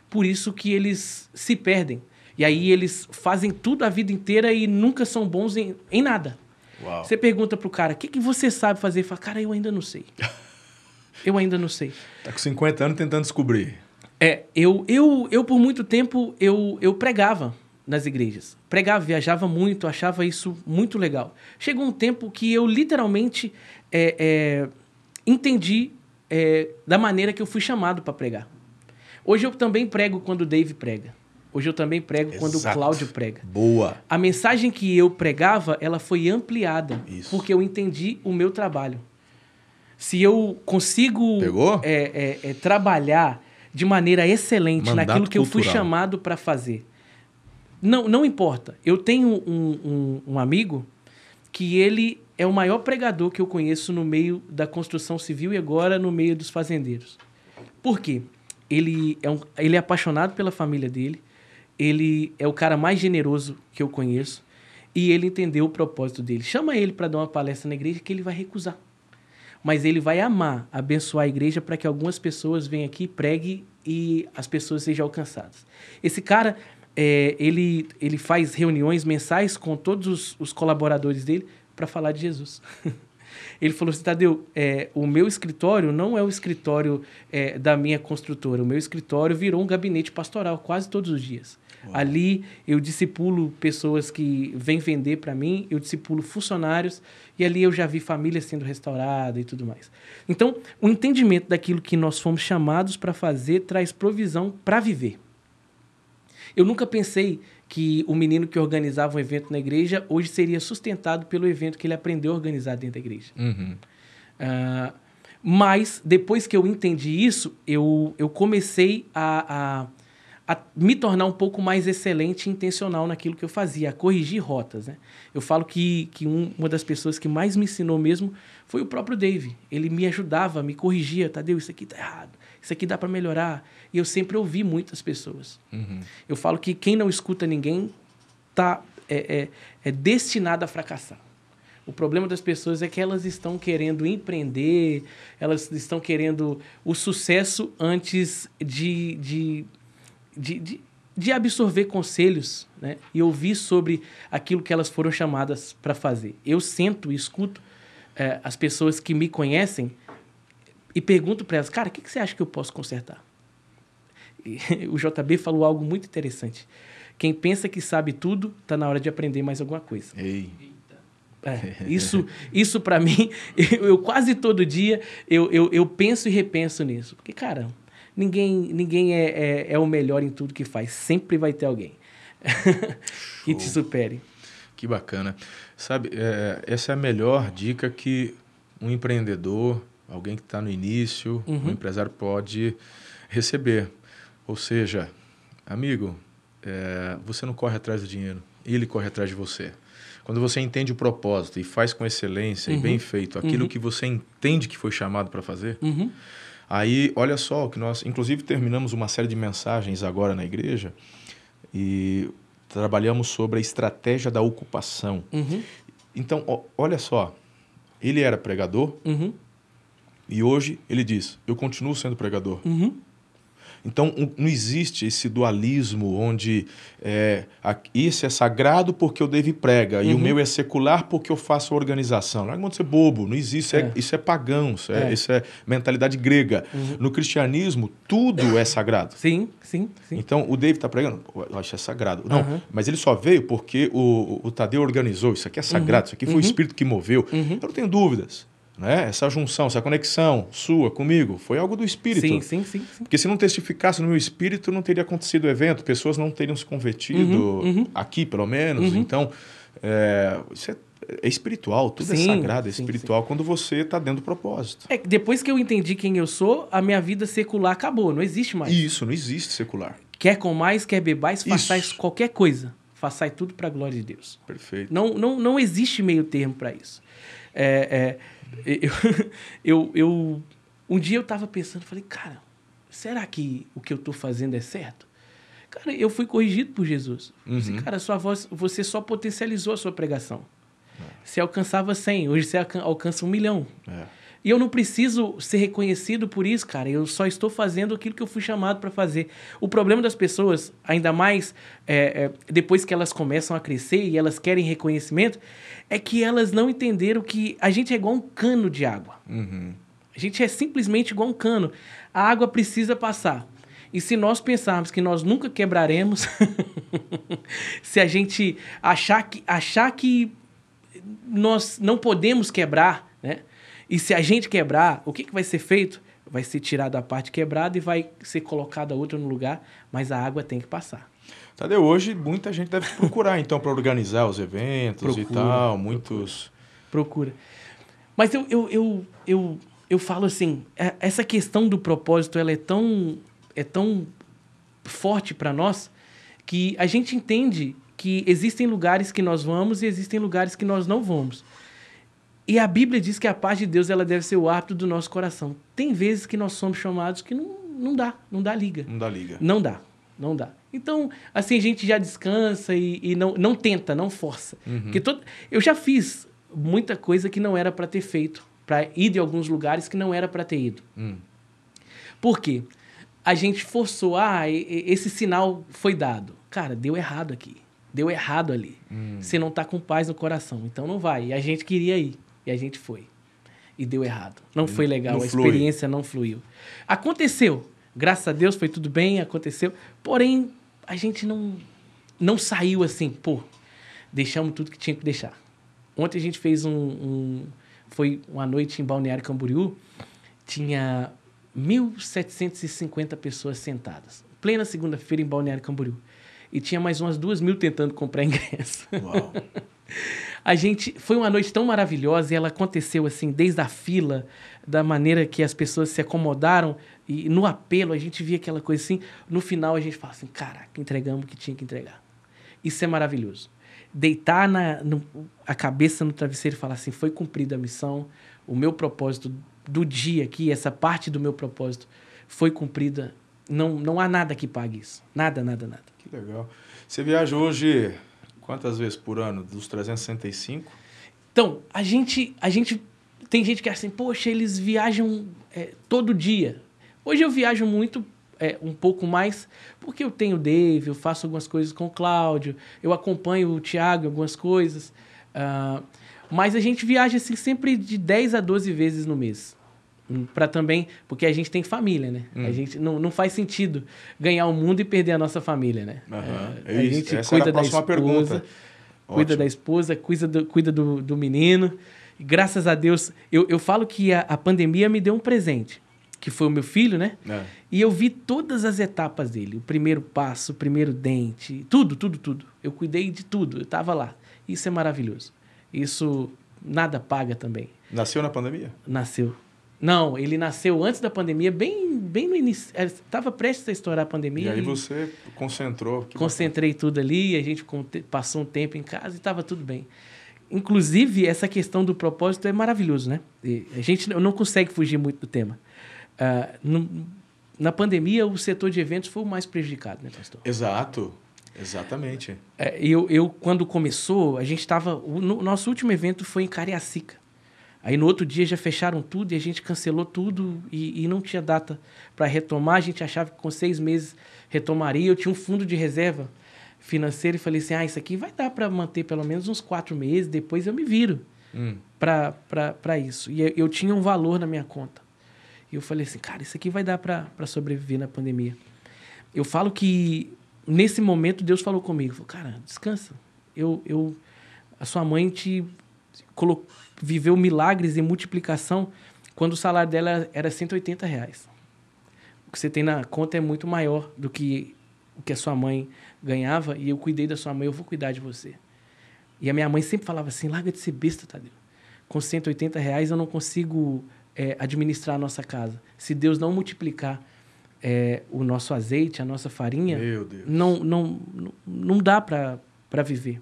Speaker 2: Por isso que eles se perdem. E aí eles fazem tudo a vida inteira e nunca são bons em, em nada.
Speaker 1: Uau.
Speaker 2: Você pergunta pro cara, o que, que você sabe fazer? Ele fala, cara, eu ainda não sei. eu ainda não sei.
Speaker 1: Tá com 50 anos tentando descobrir.
Speaker 2: É, eu, eu, eu por muito tempo, eu, eu pregava nas igrejas. Pregava, viajava muito, achava isso muito legal. Chegou um tempo que eu literalmente é, é, entendi é, da maneira que eu fui chamado para pregar. Hoje eu também prego quando o Dave prega. Hoje eu também prego Exato. quando o Cláudio prega.
Speaker 1: Boa.
Speaker 2: A mensagem que eu pregava, ela foi ampliada.
Speaker 1: Isso.
Speaker 2: Porque eu entendi o meu trabalho. se eu consigo é, é, é, trabalhar de maneira excelente Mandato naquilo que cultural. eu fui chamado para fazer. Não, não importa. Eu tenho um, um, um, amigo que ele é o maior pregador que eu conheço no meio da construção civil e agora no meio dos fazendeiros. Por quê? Ele é, um, ele é apaixonado pela família dele, ele é o cara mais generoso que eu conheço e ele entendeu o propósito dele. Chama ele para dar uma palestra na igreja que ele vai recusar mas ele vai amar, abençoar a igreja para que algumas pessoas venham aqui, pregue e as pessoas sejam alcançadas. Esse cara, é, ele, ele faz reuniões mensais com todos os, os colaboradores dele para falar de Jesus. ele falou assim, Tadeu, é, o meu escritório não é o escritório é, da minha construtora, o meu escritório virou um gabinete pastoral quase todos os dias. Ali eu discipulo pessoas que vêm vender para mim, eu discipulo funcionários e ali eu já vi famílias sendo restauradas e tudo mais. Então, o entendimento daquilo que nós fomos chamados para fazer traz provisão para viver. Eu nunca pensei que o menino que organizava um evento na igreja hoje seria sustentado pelo evento que ele aprendeu a organizar dentro da igreja. Uhum. Uh, mas depois que eu entendi isso, eu, eu comecei a, a a me tornar um pouco mais excelente e intencional naquilo que eu fazia, a corrigir rotas. Né? Eu falo que, que um, uma das pessoas que mais me ensinou mesmo foi o próprio Dave. Ele me ajudava, me corrigia, Tadeu, isso aqui tá errado, isso aqui dá para melhorar. E eu sempre ouvi muitas pessoas. Uhum. Eu falo que quem não escuta ninguém tá, é, é, é destinado a fracassar. O problema das pessoas é que elas estão querendo empreender, elas estão querendo o sucesso antes de, de de, de, de absorver conselhos né? e ouvir sobre aquilo que elas foram chamadas para fazer. Eu sento e escuto é, as pessoas que me conhecem e pergunto para elas, cara, o que, que você acha que eu posso consertar? E, o JB falou algo muito interessante. Quem pensa que sabe tudo, está na hora de aprender mais alguma coisa.
Speaker 1: Ei.
Speaker 2: É, isso, isso para mim, eu, eu, quase todo dia eu, eu, eu penso e repenso nisso. Porque, cara, ninguém, ninguém é, é, é, o melhor em tudo que faz. Sempre vai ter alguém que te supere.
Speaker 1: Que bacana. Sabe, é, essa é a melhor dica que um empreendedor, alguém que está no início, uhum. um empresário pode receber. Ou seja, amigo, é, você não corre atrás do dinheiro, ele corre atrás de você. Quando você entende o propósito e faz com excelência uhum. e bem feito aquilo uhum. que você entende que foi chamado para fazer, uhum. Aí, olha só, que nós, inclusive, terminamos uma série de mensagens agora na igreja e trabalhamos sobre a estratégia da ocupação. Uhum. Então, ó, olha só, ele era pregador uhum. e hoje ele diz: Eu continuo sendo pregador. Uhum. Então, não existe esse dualismo onde é, isso é sagrado porque o David prega uhum. e o uhum. meu é secular porque eu faço a organização. Não é ser bobo, não existe. É. É, isso é pagão, isso é, é. isso é mentalidade grega. Uhum. No cristianismo, tudo é sagrado.
Speaker 2: Sim, sim. sim.
Speaker 1: Então, o David está pregando, eu acho que é sagrado. Não, uhum. mas ele só veio porque o, o Tadeu organizou. Isso aqui é sagrado, uhum. isso aqui foi o uhum. Espírito que moveu. Eu não tenho dúvidas. Né? Essa junção, essa conexão sua comigo, foi algo do espírito.
Speaker 2: Sim, sim, sim. sim.
Speaker 1: Porque se não testificasse no meu espírito, não teria acontecido o evento, pessoas não teriam se convertido, uhum, uhum. aqui pelo menos. Uhum. Então, é, isso é, é, espiritual, tudo é sim, é sagrado, é sim, espiritual sim. quando você está dentro do propósito.
Speaker 2: É, depois que eu entendi quem eu sou, a minha vida secular acabou, não existe mais.
Speaker 1: Isso, não existe secular.
Speaker 2: Quer com mais, quer bebais, façais qualquer coisa. Façai tudo para a glória de Deus.
Speaker 1: Perfeito.
Speaker 2: Não, não, não existe meio termo para isso. É, é, eu, eu, eu, um dia eu estava pensando, falei, cara, será que o que eu estou fazendo é certo? Cara, eu fui corrigido por Jesus. Uhum. Falei, cara, sua voz, você só potencializou a sua pregação. É. Você alcançava 100, hoje você alcança um milhão. É. E eu não preciso ser reconhecido por isso, cara. Eu só estou fazendo aquilo que eu fui chamado para fazer. O problema das pessoas, ainda mais é, é, depois que elas começam a crescer e elas querem reconhecimento, é que elas não entenderam que a gente é igual um cano de água. Uhum. A gente é simplesmente igual um cano. A água precisa passar. E se nós pensarmos que nós nunca quebraremos, se a gente achar que, achar que nós não podemos quebrar, né? E se a gente quebrar, o que, que vai ser feito? Vai ser tirada a parte quebrada e vai ser colocada outra no lugar, mas a água tem que passar.
Speaker 1: Tadeu, hoje muita gente deve procurar, então, para organizar os eventos procura, e tal, muitos...
Speaker 2: Procura. procura. Mas eu, eu, eu, eu, eu falo assim, é, essa questão do propósito, ela é tão, é tão forte para nós que a gente entende que existem lugares que nós vamos e existem lugares que nós não vamos. E a Bíblia diz que a paz de Deus ela deve ser o árbitro do nosso coração. Tem vezes que nós somos chamados que não, não dá, não dá liga.
Speaker 1: Não dá liga.
Speaker 2: Não dá, não dá. Então, assim, a gente já descansa e, e não, não tenta, não força.
Speaker 1: Uhum.
Speaker 2: Porque todo, eu já fiz muita coisa que não era para ter feito, para ir de alguns lugares que não era para ter ido.
Speaker 1: Hum.
Speaker 2: Por quê? A gente forçou, ah, esse sinal foi dado. Cara, deu errado aqui. Deu errado ali.
Speaker 1: Hum.
Speaker 2: Você não tá com paz no coração, então não vai. E a gente queria ir, e a gente foi. E deu errado. Não foi legal,
Speaker 1: não
Speaker 2: a
Speaker 1: flui.
Speaker 2: experiência não fluiu. Aconteceu. Graças a Deus foi tudo bem, aconteceu. Porém, a gente não não saiu assim, pô, deixamos tudo que tinha que deixar. Ontem a gente fez um, um- foi uma noite em Balneário Camboriú, tinha 1.750 pessoas sentadas. Plena segunda-feira em Balneário Camboriú. E tinha mais umas duas mil tentando comprar ingresso.
Speaker 1: Uau.
Speaker 2: A gente foi uma noite tão maravilhosa e ela aconteceu assim desde a fila, da maneira que as pessoas se acomodaram e no apelo a gente via aquela coisa assim. No final a gente fala assim, caraca, entregamos o que tinha que entregar. Isso é maravilhoso. Deitar na, no- a cabeça no travesseiro e falar assim, foi cumprida a missão, o meu propósito do dia aqui, essa parte do meu propósito foi cumprida. Não, não há nada que pague isso. Nada, nada, nada.
Speaker 1: Que legal. Você viaja hoje quantas vezes por ano? Dos 365?
Speaker 2: Então, a gente, a gente tem gente que acha assim, poxa, eles viajam é, todo dia. Hoje eu viajo muito, é, um pouco mais, porque eu tenho o Dave, eu faço algumas coisas com o Cláudio, eu acompanho o Thiago em algumas coisas. ah, mas a gente viaja assim, sempre de 10 a 12 vezes no mês. Para também, porque a gente tem família, né? A gente não, não faz sentido ganhar o mundo e perder a nossa família, né?
Speaker 1: Aham,
Speaker 2: É,
Speaker 1: é isso. Essa era a próxima pergunta.
Speaker 2: cuida
Speaker 1: Ótimo.
Speaker 2: da esposa, cuida do, cuida do, do menino. E graças a Deus, eu, eu falo que a, a pandemia me deu um presente, que foi o meu filho, né?
Speaker 1: É.
Speaker 2: E eu vi todas as etapas dele, o primeiro passo, o primeiro dente, tudo, tudo, tudo. Eu cuidei de tudo, eu estava lá. Isso é maravilhoso. Isso nada paga também.
Speaker 1: Nasceu na pandemia?
Speaker 2: Nasceu. Não, ele nasceu antes da pandemia, bem, bem no início. Estava prestes a estourar a pandemia.
Speaker 1: E aí
Speaker 2: e-
Speaker 1: você concentrou.
Speaker 2: Concentrei tudo ali, a gente passou um tempo em casa e estava tudo bem. Inclusive, essa questão do propósito é maravilhoso, né? E a gente não consegue fugir muito do tema. Ah, no- na pandemia, o setor de eventos foi o mais prejudicado, né, pastor?
Speaker 1: bacana. Exato. Exatamente.
Speaker 2: É, eu, eu, quando começou, a gente estava. O no- nosso último evento foi em Cariacica. Aí no outro dia já fecharam tudo e a gente cancelou tudo e, e não tinha data para retomar. A gente achava que com seis meses retomaria. Eu tinha um fundo de reserva financeira e falei assim: ah, isso aqui vai dar para manter pelo menos uns quatro meses, depois eu me viro
Speaker 1: Hum.
Speaker 2: para isso. E eu, tinha um valor na minha conta. E eu falei assim, cara, isso aqui vai dar para sobreviver na pandemia. Eu falo que nesse momento Deus falou comigo, falou, cara, descansa. Eu, eu, a sua mãe te colocou, viveu milagres e multiplicação quando o salário dela era 180 reais. O que você tem na conta é muito maior do que o que a sua mãe ganhava e eu cuidei da sua mãe, eu vou cuidar de você. E a minha mãe sempre falava assim, larga de ser besta, Tadeu. Com 180 reais eu não consigo é, administrar a nossa casa. Se Deus não multiplicar é, o nosso azeite, a nossa farinha, não, não- não dá para viver.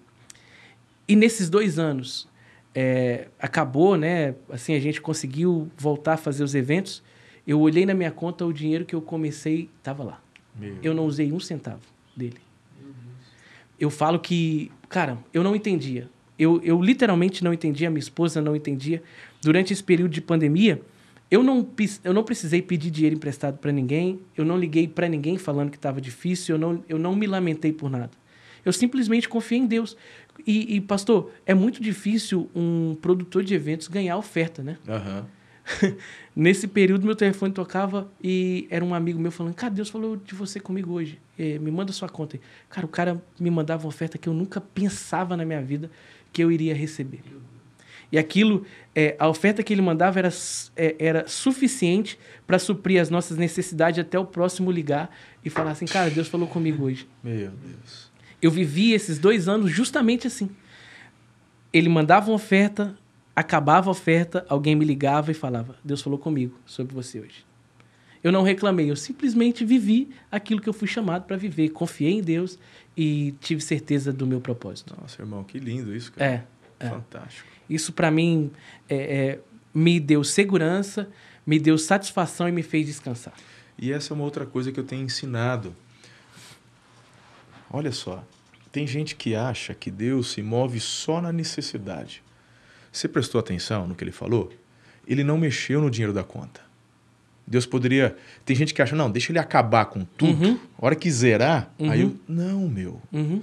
Speaker 2: E nesses dois anos, é, acabou, né? Assim, a gente conseguiu voltar a fazer os eventos. Eu olhei na minha conta, o dinheiro que eu comecei estava lá.
Speaker 1: Meu.
Speaker 2: Eu não usei um centavo dele. Eu falo que, cara, eu não entendia. Eu, eu literalmente não entendia, minha esposa não entendia. Durante esse período de pandemia, eu não, eu não precisei pedir dinheiro emprestado para ninguém, eu não liguei para ninguém falando que estava difícil, eu não, eu não me lamentei por nada. Eu simplesmente confiei em Deus. E, e, pastor, é muito difícil um produtor de eventos ganhar oferta, né?
Speaker 1: Aham.
Speaker 2: Nesse período, meu telefone tocava e era um amigo meu falando: Cara, Deus falou de você comigo hoje. Eh, me manda sua conta. aí." Cara, o cara me mandava uma oferta que eu nunca pensava na minha vida que eu iria receber. E aquilo, eh, a oferta que ele mandava era, eh, era suficiente para suprir as nossas necessidades até o próximo ligar e falar assim: Cara, Deus falou comigo hoje.
Speaker 1: Meu Deus.
Speaker 2: Eu vivi esses dois anos justamente assim. Ele mandava uma oferta, acabava a oferta, alguém me ligava e falava: Deus falou comigo sobre você hoje. Eu não reclamei, eu simplesmente vivi aquilo que eu fui chamado para viver. Confiei em Deus e tive certeza do meu propósito.
Speaker 1: Nossa, irmão, que lindo isso, cara.
Speaker 2: É. é.
Speaker 1: Fantástico.
Speaker 2: Isso para mim é, é, me deu segurança, me deu satisfação e me fez descansar.
Speaker 1: E essa é uma outra coisa que eu tenho ensinado. Olha só, tem gente que acha que Deus se move só na necessidade. Você prestou atenção no que ele falou? Ele não mexeu no dinheiro da conta. Deus poderia. Tem gente que acha, não, deixa ele acabar com tudo.
Speaker 2: Uhum.
Speaker 1: A hora que zerar,
Speaker 2: Uhum.
Speaker 1: aí eu. Não, meu.
Speaker 2: Uhum,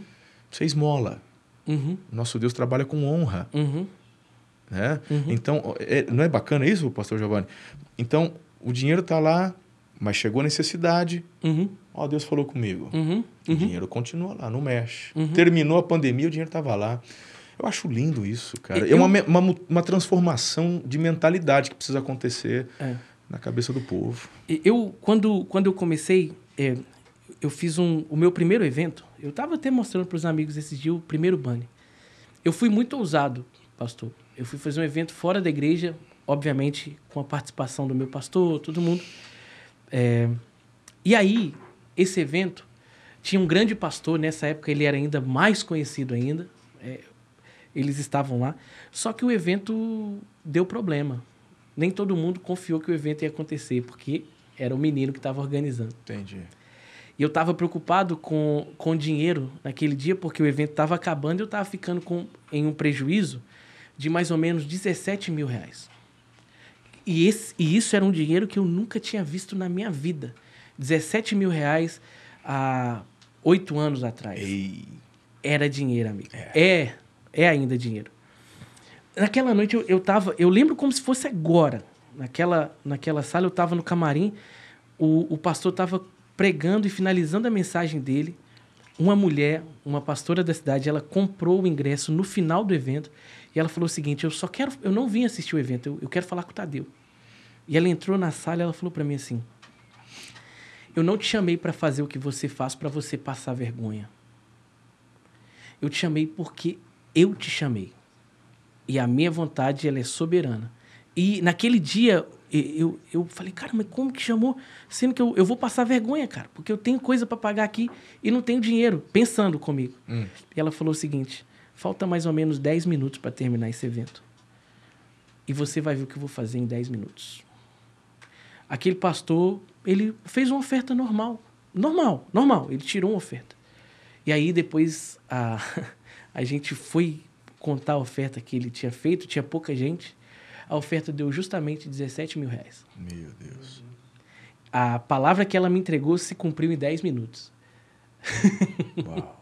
Speaker 1: Você esmola.
Speaker 2: uhum,
Speaker 1: Nosso Deus trabalha com honra.
Speaker 2: uhum,
Speaker 1: Né?
Speaker 2: Uhum.
Speaker 1: Então, é- não é bacana isso, pastor Giovanni? Então, o dinheiro está lá, mas chegou a necessidade.
Speaker 2: uhum,
Speaker 1: Ó, Deus falou comigo.
Speaker 2: uhum,
Speaker 1: O
Speaker 2: uhum.
Speaker 1: dinheiro continua lá, não mexe.
Speaker 2: Uhum.
Speaker 1: Terminou a pandemia, o dinheiro estava lá. Eu acho lindo isso, cara.
Speaker 2: Eu-
Speaker 1: É uma, uma, uma transformação de mentalidade que precisa acontecer
Speaker 2: É.
Speaker 1: na cabeça do povo.
Speaker 2: Eu, quando, quando eu comecei, é, eu fiz um, o meu primeiro evento. Eu estava até mostrando para os amigos esses dias o primeiro banner. Eu fui muito ousado, pastor. Eu fui fazer um evento fora da igreja, obviamente com a participação do meu pastor, todo mundo. É, e aí, esse evento tinha um grande pastor, nessa época ele era ainda mais conhecido ainda. é, eles estavam lá. Só que o evento deu problema. Nem todo mundo confiou que o evento ia acontecer, porque era o menino que estava organizando.
Speaker 1: Entendi.
Speaker 2: E eu estava preocupado com, com dinheiro naquele dia, porque o evento estava acabando e eu estava ficando com, em um prejuízo de mais ou menos 17 mil reais. E, esse, e isso era um dinheiro que eu nunca tinha visto na minha vida. 17 mil reais há oito anos atrás.
Speaker 1: Ei.
Speaker 2: Era dinheiro, amigo. É, é ainda dinheiro. Naquela noite eu, eu tava. Eu lembro como se fosse agora. Naquela, naquela sala, eu tava no camarim, o, o pastor tava pregando e finalizando a mensagem dele. Uma mulher, uma pastora da cidade, ela comprou o ingresso no final do evento e ela falou o seguinte: Eu só quero. Eu não vim assistir o evento, eu, eu quero falar com o Tadeu. E ela entrou na sala e ela falou para mim assim: Eu não te chamei para fazer o que você faz para você passar vergonha. Eu te chamei porque eu te chamei. E a minha vontade, ela é soberana. E naquele dia, eu, eu falei, cara, mas como que chamou? Sendo que eu, eu vou passar vergonha, cara, porque eu tenho coisa para pagar aqui e não tenho dinheiro, pensando comigo.
Speaker 1: Hum.
Speaker 2: E ela falou o seguinte: falta mais ou menos 10 minutos para terminar esse evento. E você vai ver o que eu vou fazer em 10 minutos. Aquele pastor, ele fez uma oferta normal. Normal, normal. Ele tirou uma oferta. E aí depois a, a gente foi contar a oferta que ele tinha feito, tinha pouca gente. A oferta deu justamente 17 mil reais.
Speaker 1: Meu Deus.
Speaker 2: A palavra que ela me entregou se cumpriu em 10 minutos.
Speaker 1: Uau.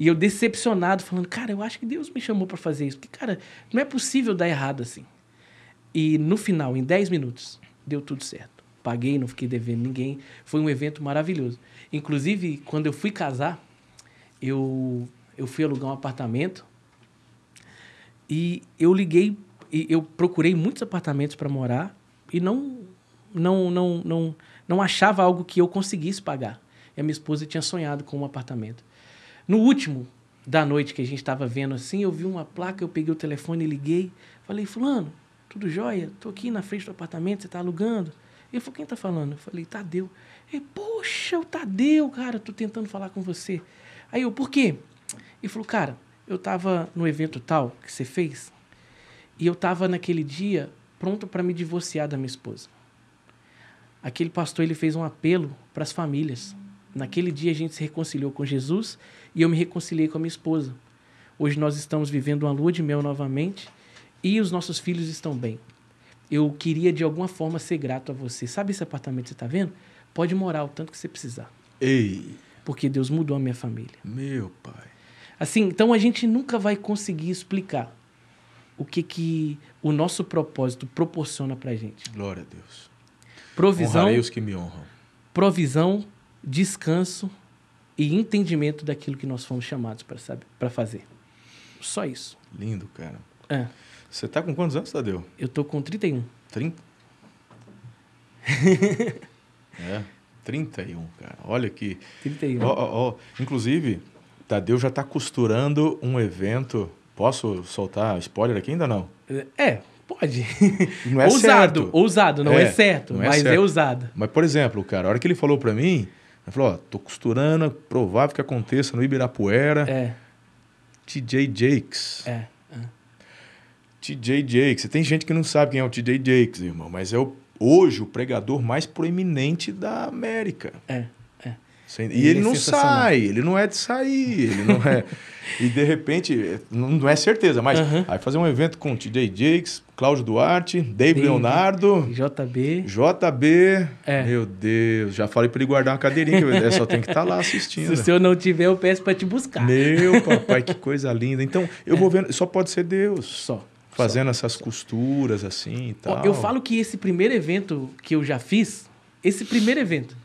Speaker 2: E eu decepcionado, falando, cara, eu acho que Deus me chamou para fazer isso. Porque, cara, não é possível dar errado assim. E no final, em 10 minutos, deu tudo certo. Paguei, não fiquei devendo ninguém. Foi um evento maravilhoso. Inclusive, quando eu fui casar, eu, eu fui alugar um apartamento e eu liguei, e eu procurei muitos apartamentos para morar e não, não, não, não, não achava algo que eu conseguisse pagar. E a minha esposa tinha sonhado com um apartamento. No último da noite que a gente estava vendo assim, eu vi uma placa, eu peguei o telefone e liguei. Falei, fulano, tudo jóia? Tô aqui na frente do apartamento, você tá alugando? Ele falou, quem tá falando? Eu falei, Tadeu. Ele, poxa, o Tadeu, cara, tô tentando falar com você. Aí eu, por quê? Ele falou, cara, eu tava no evento tal que você fez e eu tava naquele dia pronto para me divorciar da minha esposa. Aquele pastor, ele fez um apelo para as famílias. Naquele dia a gente se reconciliou com Jesus e eu me reconciliei com a minha esposa. Hoje nós estamos vivendo uma lua de mel novamente e os nossos filhos estão bem. Eu queria de alguma forma ser grato a você. Sabe esse apartamento que você está vendo? Pode morar o tanto que você precisar.
Speaker 1: Ei,
Speaker 2: Porque Deus mudou a minha família.
Speaker 1: meu pai.
Speaker 2: Assim, então a gente nunca vai conseguir explicar o que, que o nosso propósito proporciona pra gente.
Speaker 1: Glória a Deus.
Speaker 2: Provisão,
Speaker 1: Honrarei os que me honram.
Speaker 2: provisão, descanso e entendimento daquilo que nós fomos chamados para saber, para fazer. Só isso.
Speaker 1: Lindo, cara.
Speaker 2: É,
Speaker 1: Você tá com quantos anos, Tadeu?
Speaker 2: eu tô com 31.
Speaker 1: 30? é, 31, cara. Olha aqui.
Speaker 2: 31.
Speaker 1: Ó, ó, ó. Inclusive, Tadeu já tá costurando um evento. Posso soltar spoiler aqui ainda não?
Speaker 2: É, pode.
Speaker 1: Não é
Speaker 2: ousado,
Speaker 1: certo.
Speaker 2: ousado, não é,
Speaker 1: É,
Speaker 2: certo,
Speaker 1: não é
Speaker 2: mas é
Speaker 1: certo.
Speaker 2: ousado.
Speaker 1: Mas, por exemplo, cara, a hora que ele falou pra mim, ele falou, ó, tô costurando, é provável que aconteça no Ibirapuera,
Speaker 2: É,
Speaker 1: TJ Jakes.
Speaker 2: é.
Speaker 1: TJ Jakes. Tem gente que não sabe quem é o TJ Jakes, irmão, mas é o, hoje o pregador mais proeminente da América.
Speaker 2: É, é. Ele
Speaker 1: E ele
Speaker 2: é
Speaker 1: não
Speaker 2: sensacional.
Speaker 1: sai, ele não é de sair, ele não é. e de repente, não não é certeza, mas
Speaker 2: Aham.
Speaker 1: aí fazer um evento com TJ Jakes, Cláudio Duarte, Dave
Speaker 2: Dave.
Speaker 1: Leonardo,
Speaker 2: JB.
Speaker 1: JB.
Speaker 2: É.
Speaker 1: Meu Deus, já falei para ele guardar uma cadeirinha, que eu só tem que estar lá assistindo.
Speaker 2: Se o senhor não tiver, eu peço pra te buscar.
Speaker 1: Meu papai, que coisa linda. Então, eu vou vendo, só pode ser Deus
Speaker 2: Só.
Speaker 1: fazendo essas costuras assim e tal.
Speaker 2: Eu falo que esse primeiro evento que eu já fiz, esse primeiro evento,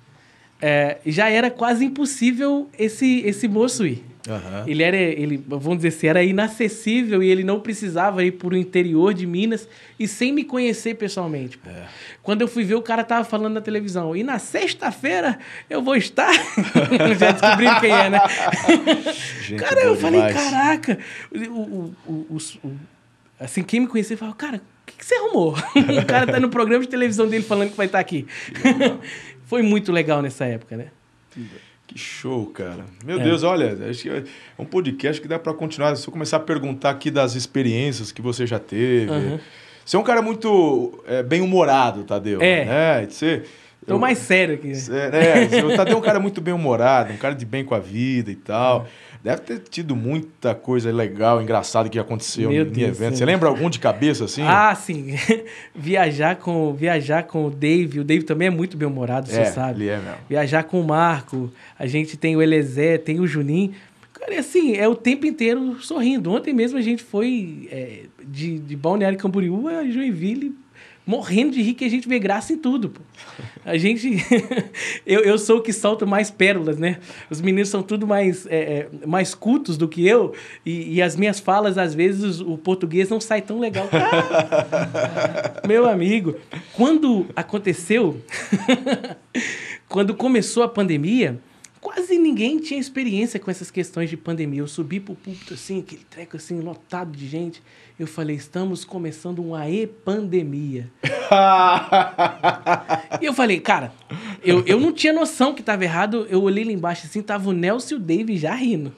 Speaker 2: é, já era quase impossível esse, esse moço ir.
Speaker 1: Aham.
Speaker 2: Ele era, ele, vamos dizer assim, era inacessível e ele não precisava ir para o interior de Minas e sem me conhecer pessoalmente.
Speaker 1: É.
Speaker 2: Quando eu fui ver, o cara tava falando na televisão. E na sexta-feira eu vou estar. Já descobriram quem é, né?
Speaker 1: Gente
Speaker 2: cara, eu
Speaker 1: boa
Speaker 2: falei,
Speaker 1: demais.
Speaker 2: caraca. O, o- o- assim, quem me conhecia falou, cara, que, que você arrumou? o cara tá no programa de televisão dele falando que vai estar aqui. Foi muito legal nessa época, né?
Speaker 1: Que show, cara. Meu
Speaker 2: É.
Speaker 1: Deus, olha, acho que é um podcast que dá para continuar. Se eu começar a perguntar aqui das experiências que você já teve.
Speaker 2: Aham.
Speaker 1: Você é um cara muito é, bem-humorado, Tadeu.
Speaker 2: É.
Speaker 1: Né? Você,
Speaker 2: Tô
Speaker 1: eu-
Speaker 2: mais sério aqui.
Speaker 1: É? O Tadeu é um cara muito bem-humorado, um cara de bem com a vida e tal. Deve ter tido muita coisa legal, engraçada que aconteceu
Speaker 2: Meu
Speaker 1: em
Speaker 2: Deus,
Speaker 1: evento. Você lembra algum de cabeça assim?
Speaker 2: Ah, sim. viajar com viajar com o Dave. O Dave também é muito bem-humorado, você
Speaker 1: é,
Speaker 2: sabe.
Speaker 1: ele é mesmo.
Speaker 2: Viajar com o Marco. A gente tem o Elezé, tem o Juninho. Cara, assim, é o tempo inteiro sorrindo. Ontem mesmo a gente foi é, de, de Balneário Camboriú a Joinville morrendo de rir que a gente vê graça em tudo, pô. A gente... eu, eu sou o que solta mais pérolas, né? Os meninos são tudo mais, é, é, mais cultos do que eu e, e as minhas falas, às vezes, o português não sai tão legal. Ah, meu amigo, quando aconteceu... quando começou a pandemia, quase ninguém tinha experiência com essas questões de pandemia. Eu subi pro púlpito assim, aquele treco assim, lotado de gente. Eu falei, estamos começando uma e-pandemia. E eu falei, cara, eu, eu não tinha noção que tava errado. Eu olhei lá embaixo assim, tava o Nelson e o Dave já rindo.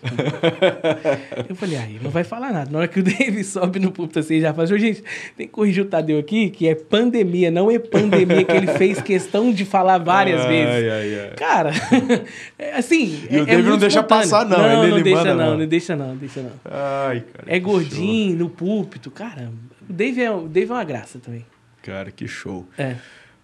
Speaker 2: Eu falei, aí não vai falar nada. Na hora que o Dave sobe no púlpito assim, já fala, "Ô, gente, tem que corrigir o Tadeu aqui, que é pandemia, não é pandemia, que ele fez questão de falar várias
Speaker 1: Ai,
Speaker 2: vezes.
Speaker 1: ai, ai.
Speaker 2: Cara, é assim.
Speaker 1: E o
Speaker 2: é- é
Speaker 1: Dave não
Speaker 2: muito
Speaker 1: deixa
Speaker 2: espontâneo.
Speaker 1: passar, não,
Speaker 2: Não,
Speaker 1: ele-
Speaker 2: não
Speaker 1: ele
Speaker 2: deixa,
Speaker 1: manda,
Speaker 2: não,
Speaker 1: não.
Speaker 2: não deixa, não, deixa, não.
Speaker 1: Ai, cara.
Speaker 2: É gordinho no púlpito, cara. O Dave é, o Dave é uma graça também.
Speaker 1: Cara, que show.
Speaker 2: É.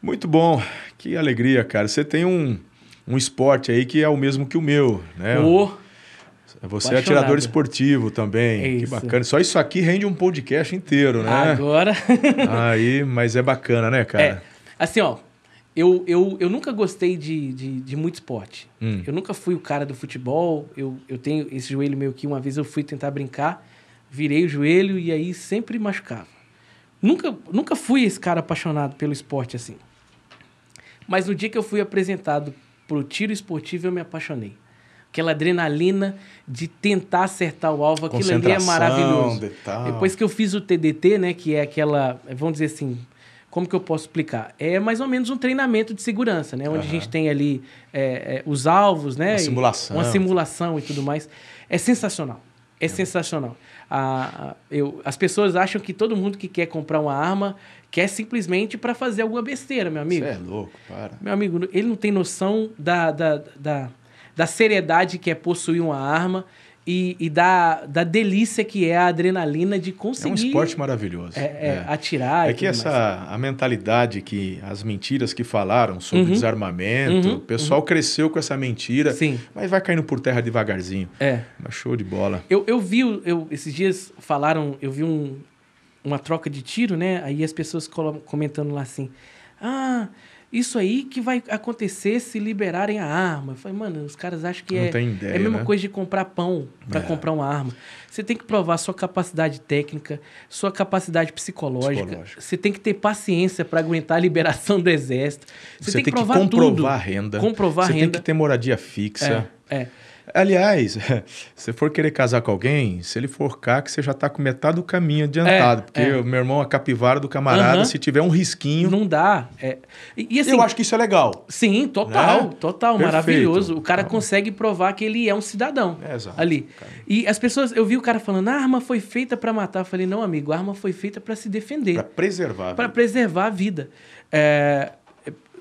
Speaker 1: Muito bom. Que alegria, cara. Você tem um, um esporte aí que é o mesmo que o meu, né?
Speaker 2: Ô,
Speaker 1: Você é
Speaker 2: apaixonado.
Speaker 1: atirador esportivo também.
Speaker 2: É
Speaker 1: que
Speaker 2: isso.
Speaker 1: bacana. Só isso aqui rende um podcast inteiro, né?
Speaker 2: agora.
Speaker 1: Aí, mas é bacana, né, cara?
Speaker 2: É, assim, ó, eu, eu, eu nunca gostei de, de, de muito esporte.
Speaker 1: Hum.
Speaker 2: Eu nunca fui o cara do futebol. Eu, eu tenho esse joelho meu aqui. Uma vez eu fui tentar brincar, virei o joelho e aí sempre machucava. Nunca, nunca fui esse cara apaixonado pelo esporte assim. Mas no dia que eu fui apresentado pro tiro esportivo, eu me apaixonei. Aquela adrenalina de tentar acertar o alvo, aquilo ali é maravilhoso.
Speaker 1: detalhe.
Speaker 2: Depois que eu fiz o TDT, né, que é aquela, vamos dizer assim, como que eu posso explicar? É mais ou menos um treinamento de segurança, né, onde a
Speaker 1: Aham.
Speaker 2: gente tem ali é, é, os alvos, né,
Speaker 1: Uma
Speaker 2: e-
Speaker 1: simulação.
Speaker 2: uma simulação e tudo mais. É sensacional. É sensacional. A- a- eu, as pessoas acham que todo mundo que quer comprar uma arma quer simplesmente para fazer alguma besteira, meu amigo.
Speaker 1: Você é louco, para.
Speaker 2: Meu amigo, ele não tem noção da, da, da, da seriedade que é possuir uma arma e, e da, da delícia que é a adrenalina de
Speaker 1: É um
Speaker 2: conseguir
Speaker 1: esporte maravilhoso.
Speaker 2: é, é, atirar.
Speaker 1: É que essa
Speaker 2: mais.
Speaker 1: a mentalidade que as mentiras que falaram sobre
Speaker 2: Uhum.
Speaker 1: desarmamento,
Speaker 2: Uhum,
Speaker 1: o pessoal cresceu com essa mentira,
Speaker 2: Sim,
Speaker 1: mas vai caindo por terra devagarzinho.
Speaker 2: é.
Speaker 1: Mas show de bola.
Speaker 2: Eu, eu vi, eu, esses dias falaram, eu vi um, uma troca de tiro, né? Aí as pessoas comentando lá assim: Ah, isso aí que vai acontecer se liberarem a arma. Eu falei, mano, os caras acham que
Speaker 1: Não
Speaker 2: é,
Speaker 1: ideia,
Speaker 2: é a mesma
Speaker 1: né?
Speaker 2: coisa de comprar pão para
Speaker 1: É.
Speaker 2: comprar uma arma. Você tem que provar sua capacidade técnica, sua capacidade psicológica. Você tem que ter paciência para aguentar a liberação do exército. Você,
Speaker 1: Você,
Speaker 2: tem, que
Speaker 1: tem que
Speaker 2: provar
Speaker 1: comprovar
Speaker 2: tudo.
Speaker 1: renda.
Speaker 2: Comprovar
Speaker 1: Você
Speaker 2: a
Speaker 1: tem
Speaker 2: renda.
Speaker 1: que ter moradia fixa.
Speaker 2: É, é.
Speaker 1: Aliás, se for querer casar com alguém, se ele for cá, que você já tá com metade do caminho adiantado.
Speaker 2: É,
Speaker 1: porque
Speaker 2: é.
Speaker 1: o meu irmão, a capivara do camarada,
Speaker 2: Aham.
Speaker 1: se tiver um risquinho.
Speaker 2: Não dá. É. E, e assim,
Speaker 1: eu acho que isso é legal.
Speaker 2: sim, total,
Speaker 1: Né?
Speaker 2: total,
Speaker 1: Perfeito.
Speaker 2: maravilhoso. O cara
Speaker 1: Então-
Speaker 2: consegue provar que ele é um cidadão
Speaker 1: É, exato,
Speaker 2: ali.
Speaker 1: cara.
Speaker 2: E as pessoas, eu vi o cara falando, a arma foi feita pra matar. Eu falei, não, amigo, a arma foi feita pra se defender.
Speaker 1: Pra preservar.
Speaker 2: para preservar a vida. É,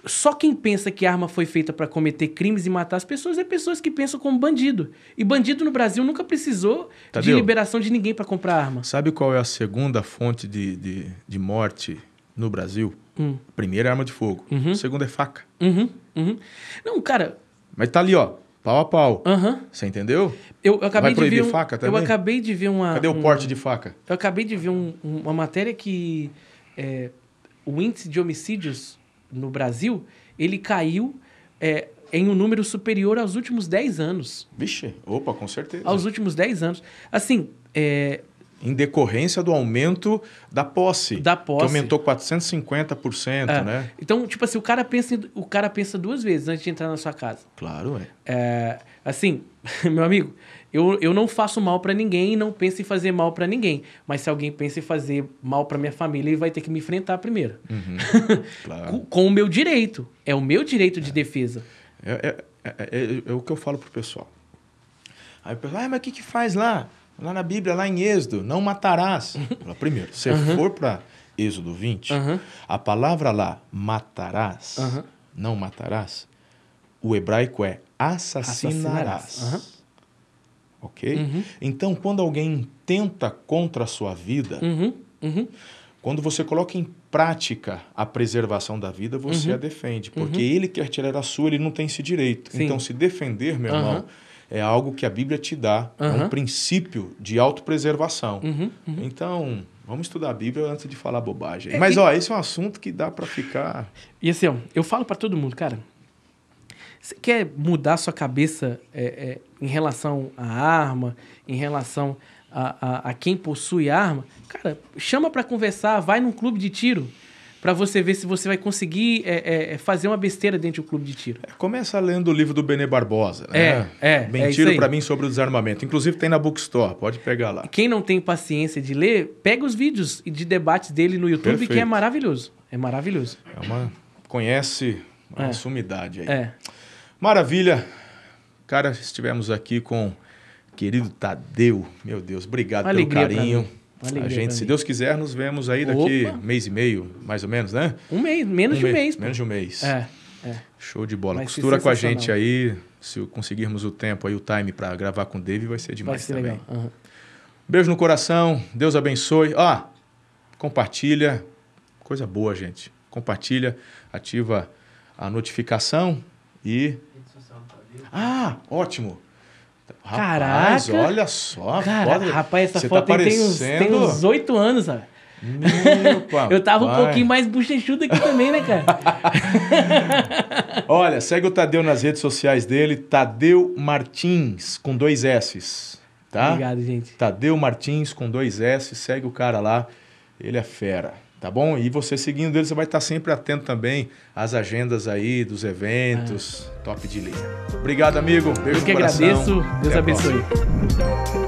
Speaker 2: só quem pensa que a arma foi feita para cometer crimes e matar as pessoas é pessoas que pensam como bandido. E bandido no Brasil nunca precisou de
Speaker 1: Tadeu.
Speaker 2: liberação de ninguém para comprar arma.
Speaker 1: Sabe qual é a segunda fonte de, de, de morte no Brasil?
Speaker 2: Hum.
Speaker 1: A primeira é arma de fogo. A segunda é faca.
Speaker 2: Uhum, uhum. Não, cara,
Speaker 1: Mas tá ali, ó. Pau a pau. Você entendeu?
Speaker 2: Eu, eu acabei
Speaker 1: Vai
Speaker 2: de
Speaker 1: proibir
Speaker 2: ver. Um,
Speaker 1: faca
Speaker 2: eu
Speaker 1: também?
Speaker 2: acabei de ver uma.
Speaker 1: Cadê o
Speaker 2: um-
Speaker 1: porte de faca?
Speaker 2: Eu acabei de ver um- uma matéria que é, o índice de homicídios no Brasil ele caiu é, em um número superior aos últimos 10 anos.
Speaker 1: Vixe, opa, com certeza.
Speaker 2: Aos últimos 10 anos. Assim, é,
Speaker 1: Em decorrência do aumento da posse.
Speaker 2: Da
Speaker 1: Que
Speaker 2: posse.
Speaker 1: aumentou 450%,
Speaker 2: É.
Speaker 1: né?
Speaker 2: Então, tipo assim, o cara pensa, o cara pensa duas vezes antes de entrar na sua casa.
Speaker 1: Claro, é.
Speaker 2: É, assim, meu amigo, eu, eu não faço mal pra ninguém e não penso em fazer mal pra ninguém. Mas se alguém pensa em fazer mal pra minha família, ele vai ter que me enfrentar primeiro.
Speaker 1: Uhum. Claro.
Speaker 2: com, com o meu direito. É o meu direito de defesa.
Speaker 1: É, é- é- é- é o que eu falo pro pessoal. Aí o pessoal, ah, mas o que, que faz lá? Lá na Bíblia, lá em Êxodo, não matarás. Primeiro, se for para Êxodo 20,
Speaker 2: Aham.
Speaker 1: a palavra lá, matarás,
Speaker 2: Aham.
Speaker 1: não matarás, o hebraico é assassinarás.
Speaker 2: Assassinarás.
Speaker 1: Ok?
Speaker 2: Uhum.
Speaker 1: Então, quando alguém tenta contra a sua vida,
Speaker 2: Uhum, uhum.
Speaker 1: quando você coloca em prática a preservação da vida, você
Speaker 2: Uhum.
Speaker 1: a defende. Porque ele quer tirar a sua, ele não tem esse direito.
Speaker 2: Sim.
Speaker 1: Então, se defender, meu irmão, é algo que a Bíblia te dá. É um princípio de autopreservação.
Speaker 2: Uhum, uhum.
Speaker 1: Então, vamos estudar a Bíblia antes de falar bobagem.
Speaker 2: É,
Speaker 1: Mas,
Speaker 2: e-
Speaker 1: ó, esse é um assunto que dá para ficar...
Speaker 2: E assim, ó, eu falo pra todo mundo, cara. Você quer mudar sua cabeça é, é, em relação à arma, em relação a, a, a quem possui arma? Cara, chama pra conversar, vai num clube de tiro pra você ver se você vai conseguir é, é, fazer uma besteira dentro de um clube de tiro.
Speaker 1: Começa lendo o livro do Benê Barbosa.
Speaker 2: É,
Speaker 1: né?
Speaker 2: é, é
Speaker 1: tiro para mim sobre o desarmamento. Inclusive tem na Bookstore, pode pegar lá.
Speaker 2: Quem não tem paciência de ler, pega os vídeos de debates dele no YouTube, que é
Speaker 1: Perfeito.
Speaker 2: maravilhoso. É maravilhoso.
Speaker 1: É uma... Conhece uma
Speaker 2: É.
Speaker 1: sumidade aí.
Speaker 2: É.
Speaker 1: Maravilha. Cara, estivemos aqui com o querido Tadeu. Meu Deus, obrigado
Speaker 2: Uma
Speaker 1: pelo carinho.
Speaker 2: Alegria
Speaker 1: A gente, se. Deus quiser, nos vemos aí daqui
Speaker 2: Opa.
Speaker 1: mês e meio, mais ou menos, né?
Speaker 2: Um mês, menos de um mês.
Speaker 1: Menos de um mês.
Speaker 2: É, é.
Speaker 1: Show de bola.
Speaker 2: Vai
Speaker 1: Costura com a gente aí. Se conseguirmos o tempo aí, o time para gravar com o Dave, vai ser
Speaker 2: Vai
Speaker 1: demais
Speaker 2: ser
Speaker 1: também.
Speaker 2: legal. Aham.
Speaker 1: Beijo no coração. Deus abençoe. Ó, compartilha. Coisa boa, gente. Compartilha, ativa a notificação e. Ah, ótimo. Rapaz,
Speaker 2: Caraca.
Speaker 1: olha só.
Speaker 2: Cara,
Speaker 1: foda.
Speaker 2: rapaz, essa
Speaker 1: Você
Speaker 2: foto
Speaker 1: tá
Speaker 2: aí tem uns, 8 anos, sabe? Eu tava um pouquinho mais bochechudo aqui também, né, cara?
Speaker 1: Olha, segue o Tadeu nas redes sociais dele, Tadeu Martins, com dois S's, tá?
Speaker 2: Obrigado, gente.
Speaker 1: Tadeu Martins, com dois S, segue o cara lá, ele é fera, tá bom? E você seguindo ele, você vai estar sempre atento também às agendas aí, dos eventos, top de linha. Obrigado, amigo, beijo
Speaker 2: Eu que agradeço. Deus
Speaker 1: Até
Speaker 2: abençoe.